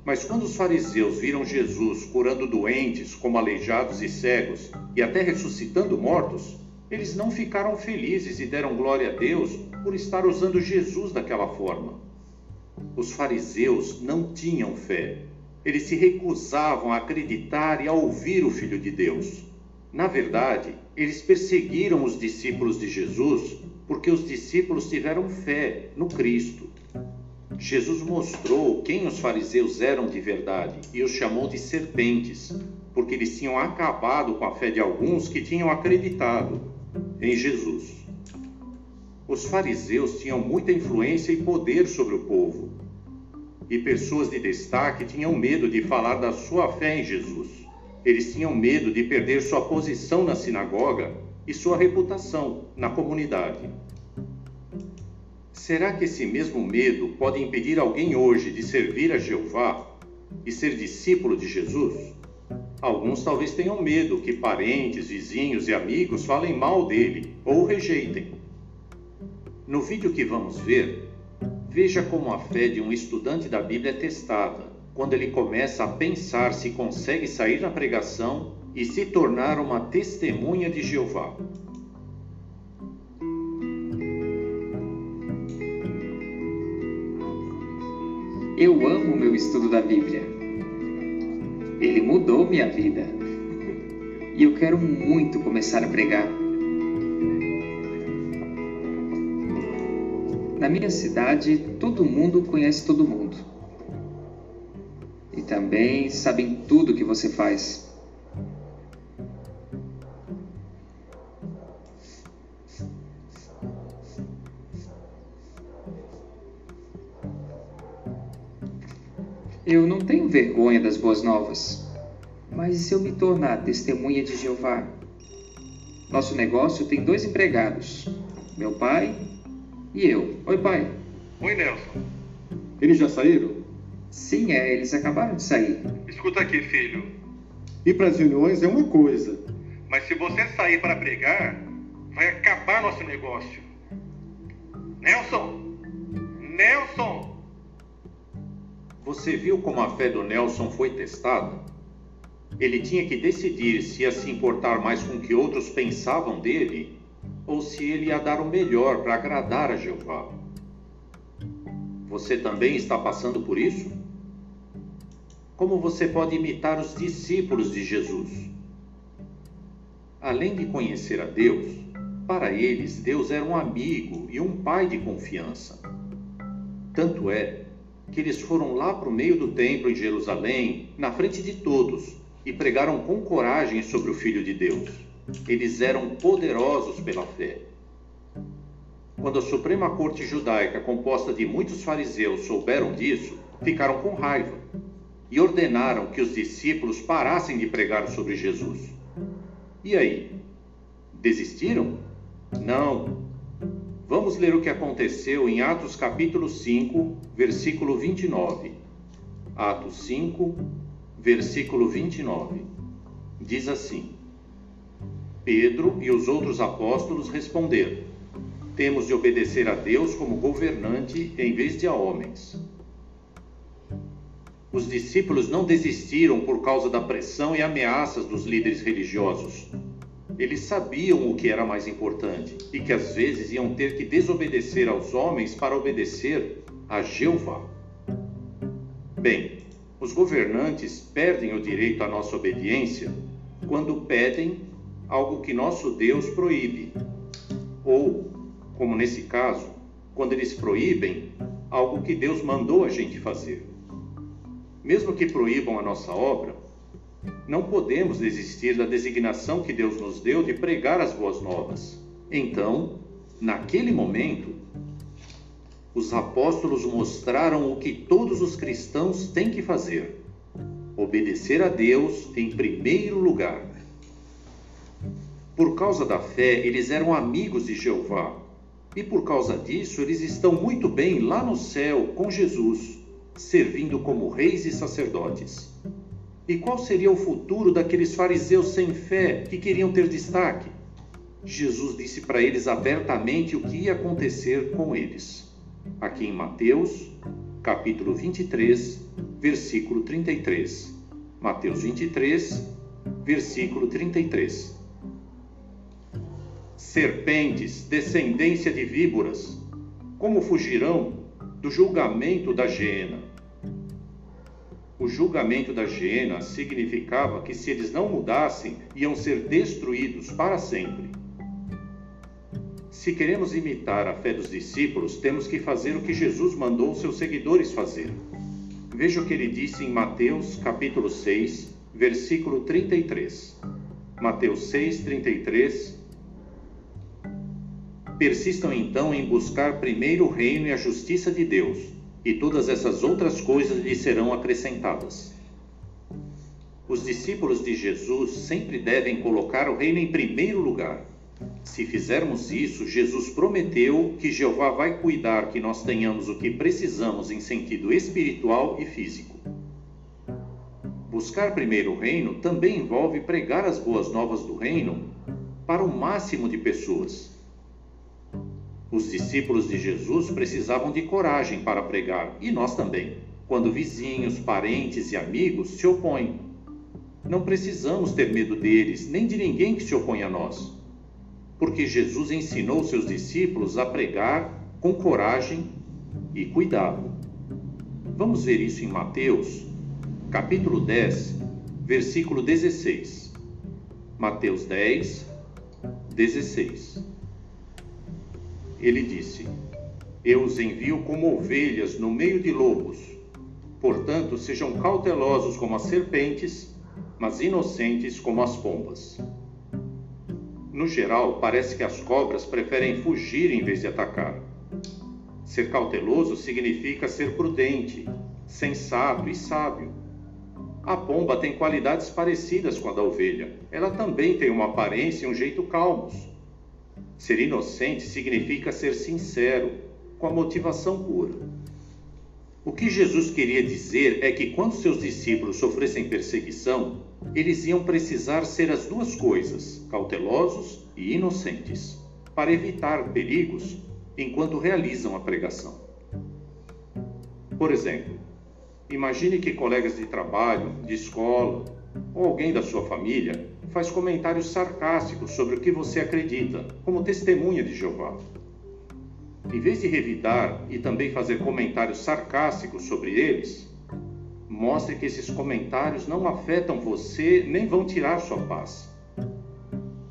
Mas quando os fariseus viram Jesus curando doentes, como aleijados e cegos, e até ressuscitando mortos, eles não ficaram felizes e deram glória a Deus por estar usando Jesus daquela forma. Os fariseus não tinham fé. Eles se recusavam a acreditar e a ouvir o Filho de Deus. Na verdade, eles perseguiram os discípulos de Jesus porque os discípulos tiveram fé no Cristo. Jesus mostrou quem os fariseus eram de verdade e os chamou de serpentes, porque eles tinham acabado com a fé de alguns que tinham acreditado em Jesus. Os fariseus tinham muita influência e poder sobre o povo, e pessoas de destaque tinham medo de falar da sua fé em Jesus. Eles tinham medo de perder sua posição na sinagoga e sua reputação na comunidade. Será que esse mesmo medo pode impedir alguém hoje de servir a Jeová e ser discípulo de Jesus? Alguns talvez tenham medo que parentes, vizinhos e amigos falem mal dele ou o rejeitem. No vídeo que vamos ver, veja como a fé de um estudante da Bíblia é testada quando ele começa a pensar se consegue sair na pregação e se tornar uma testemunha de Jeová. Eu amo meu estudo da Bíblia. Ele mudou minha vida. E eu quero muito começar a pregar. Na minha cidade, todo mundo conhece todo mundo. E também sabem tudo que você faz. Eu não tenho vergonha das boas novas. Mas se eu me tornar testemunha de Jeová? Nosso negócio tem dois empregados, meu pai e eu. Oi, pai. Oi, Nelson. Eles já saíram? Sim, é, eles acabaram de sair. Escuta aqui, filho. Ir para as reuniões é uma coisa. Mas se você sair para pregar, vai acabar nosso negócio. Nelson! Nelson! Você viu como a fé do Nelson foi testada? Ele tinha que decidir se ia se importar mais com o que outros pensavam dele ou se ele ia dar o melhor para agradar a Jeová. Você também está passando por isso? Como você pode imitar os discípulos de Jesus? Além de conhecer a Deus, para eles Deus era um amigo e um pai de confiança. Tanto é que eles foram lá para o meio do templo em Jerusalém, na frente de todos, e pregaram com coragem sobre o Filho de Deus. Eles eram poderosos pela fé. Quando a Suprema Corte Judaica, composta de muitos fariseus, souberam disso, ficaram com raiva e ordenaram que os discípulos parassem de pregar sobre Jesus. E aí? Desistiram? Não, Vamos ler o que aconteceu em Atos capítulo 5, versículo 29. Atos 5, versículo 29. Diz assim: Pedro e os outros apóstolos responderam: Temos de obedecer a Deus como governante em vez de a homens. Os discípulos não desistiram por causa da pressão e ameaças dos líderes religiosos eles sabiam o que era mais importante e que às vezes iam ter que desobedecer aos homens para obedecer a Jeová. Bem, os governantes perdem o direito à nossa obediência quando pedem algo que nosso Deus proíbe, ou, como nesse caso, quando eles proíbem algo que Deus mandou a gente fazer. Mesmo que proíbam a nossa obra, não podemos desistir da designação que Deus nos deu de pregar as boas novas. Então, naquele momento, os apóstolos mostraram o que todos os cristãos têm que fazer: obedecer a Deus em primeiro lugar. Por causa da fé, eles eram amigos de Jeová, e por causa disso, eles estão muito bem lá no céu com Jesus, servindo como reis e sacerdotes. E qual seria o futuro daqueles fariseus sem fé que queriam ter destaque? Jesus disse para eles abertamente o que ia acontecer com eles. Aqui em Mateus, capítulo 23, versículo 33. Mateus 23, versículo 33. Serpentes, descendência de víboras, como fugirão do julgamento da Gena? O julgamento da Gena significava que se eles não mudassem, iam ser destruídos para sempre. Se queremos imitar a fé dos discípulos, temos que fazer o que Jesus mandou seus seguidores fazer. Veja o que ele disse em Mateus capítulo 6, versículo 33. Mateus 6, 33. Persistam então em buscar primeiro o reino e a justiça de Deus e todas essas outras coisas lhe serão acrescentadas. Os discípulos de Jesus sempre devem colocar o reino em primeiro lugar. Se fizermos isso, Jesus prometeu que Jeová vai cuidar que nós tenhamos o que precisamos em sentido espiritual e físico. Buscar primeiro o reino também envolve pregar as boas novas do reino para o máximo de pessoas. Os discípulos de Jesus precisavam de coragem para pregar, e nós também, quando vizinhos, parentes e amigos se opõem. Não precisamos ter medo deles, nem de ninguém que se opõe a nós, porque Jesus ensinou seus discípulos a pregar com coragem e cuidado. Vamos ver isso em Mateus, capítulo 10, versículo 16. Mateus 10, 16. Ele disse: Eu os envio como ovelhas no meio de lobos. Portanto, sejam cautelosos como as serpentes, mas inocentes como as pombas. No geral, parece que as cobras preferem fugir em vez de atacar. Ser cauteloso significa ser prudente, sensato e sábio. A pomba tem qualidades parecidas com a da ovelha. Ela também tem uma aparência e um jeito calmos. Ser inocente significa ser sincero, com a motivação pura. O que Jesus queria dizer é que quando seus discípulos sofressem perseguição, eles iam precisar ser as duas coisas, cautelosos e inocentes, para evitar perigos enquanto realizam a pregação. Por exemplo, imagine que colegas de trabalho, de escola ou alguém da sua família faz comentários sarcásticos sobre o que você acredita, como testemunha de Jeová. Em vez de revidar e também fazer comentários sarcásticos sobre eles, mostre que esses comentários não afetam você nem vão tirar sua paz.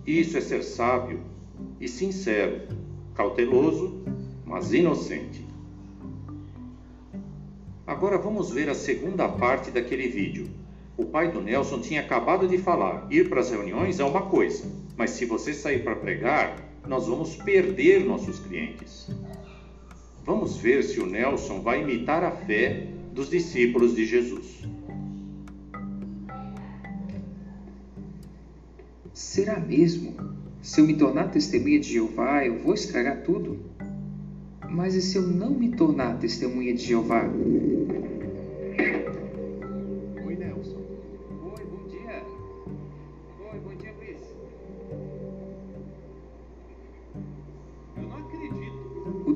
Isso é ser sábio e sincero, cauteloso, mas inocente. Agora vamos ver a segunda parte daquele vídeo. O pai do Nelson tinha acabado de falar: ir para as reuniões é uma coisa, mas se você sair para pregar, nós vamos perder nossos clientes. Vamos ver se o Nelson vai imitar a fé dos discípulos de Jesus. Será mesmo? Se eu me tornar testemunha de Jeová, eu vou estragar tudo? Mas e se eu não me tornar testemunha de Jeová?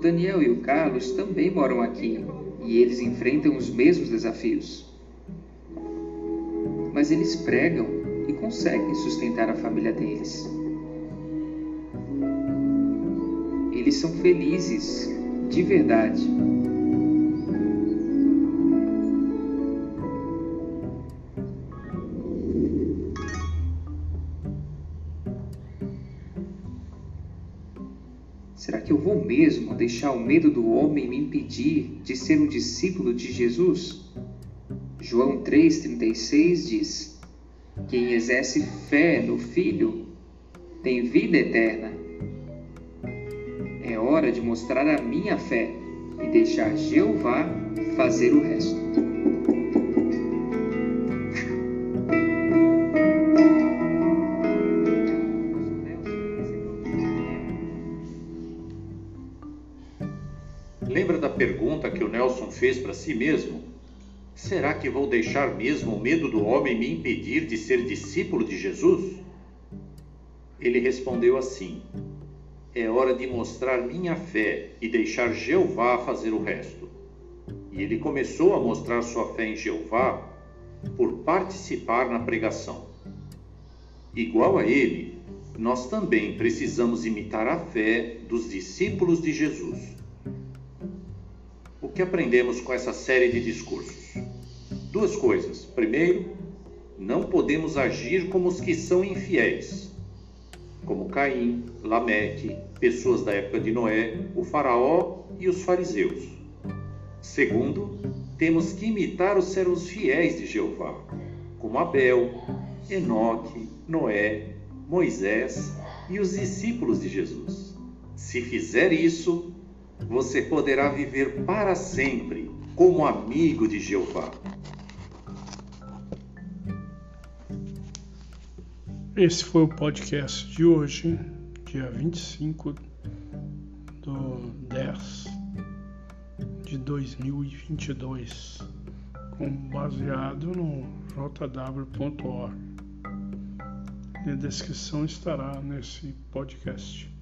Daniel e o Carlos também moram aqui e eles enfrentam os mesmos desafios. Mas eles pregam e conseguem sustentar a família deles. Eles são felizes, de verdade. Será que eu vou mesmo deixar o medo do homem me impedir de ser um discípulo de Jesus? João 3,36 diz: Quem exerce fé no Filho tem vida eterna. É hora de mostrar a minha fé e deixar Jeová fazer o resto. Fez para si mesmo: será que vou deixar mesmo o medo do homem me impedir de ser discípulo de Jesus? Ele respondeu assim: É hora de mostrar minha fé e deixar Jeová fazer o resto. E ele começou a mostrar sua fé em Jeová por participar na pregação. Igual a ele, nós também precisamos imitar a fé dos discípulos de Jesus. Que aprendemos com essa série de discursos? Duas coisas. Primeiro, não podemos agir como os que são infiéis, como Caim, Lameque, pessoas da época de Noé, o Faraó e os fariseus. Segundo, temos que imitar os servos fiéis de Jeová, como Abel, Enoque, Noé, Moisés e os discípulos de Jesus. Se fizer isso, você poderá viver para sempre como amigo de Jeová. Esse foi o podcast de hoje, dia 25 do 10 de 2022. com, baseado no jw.org. Na descrição estará nesse podcast.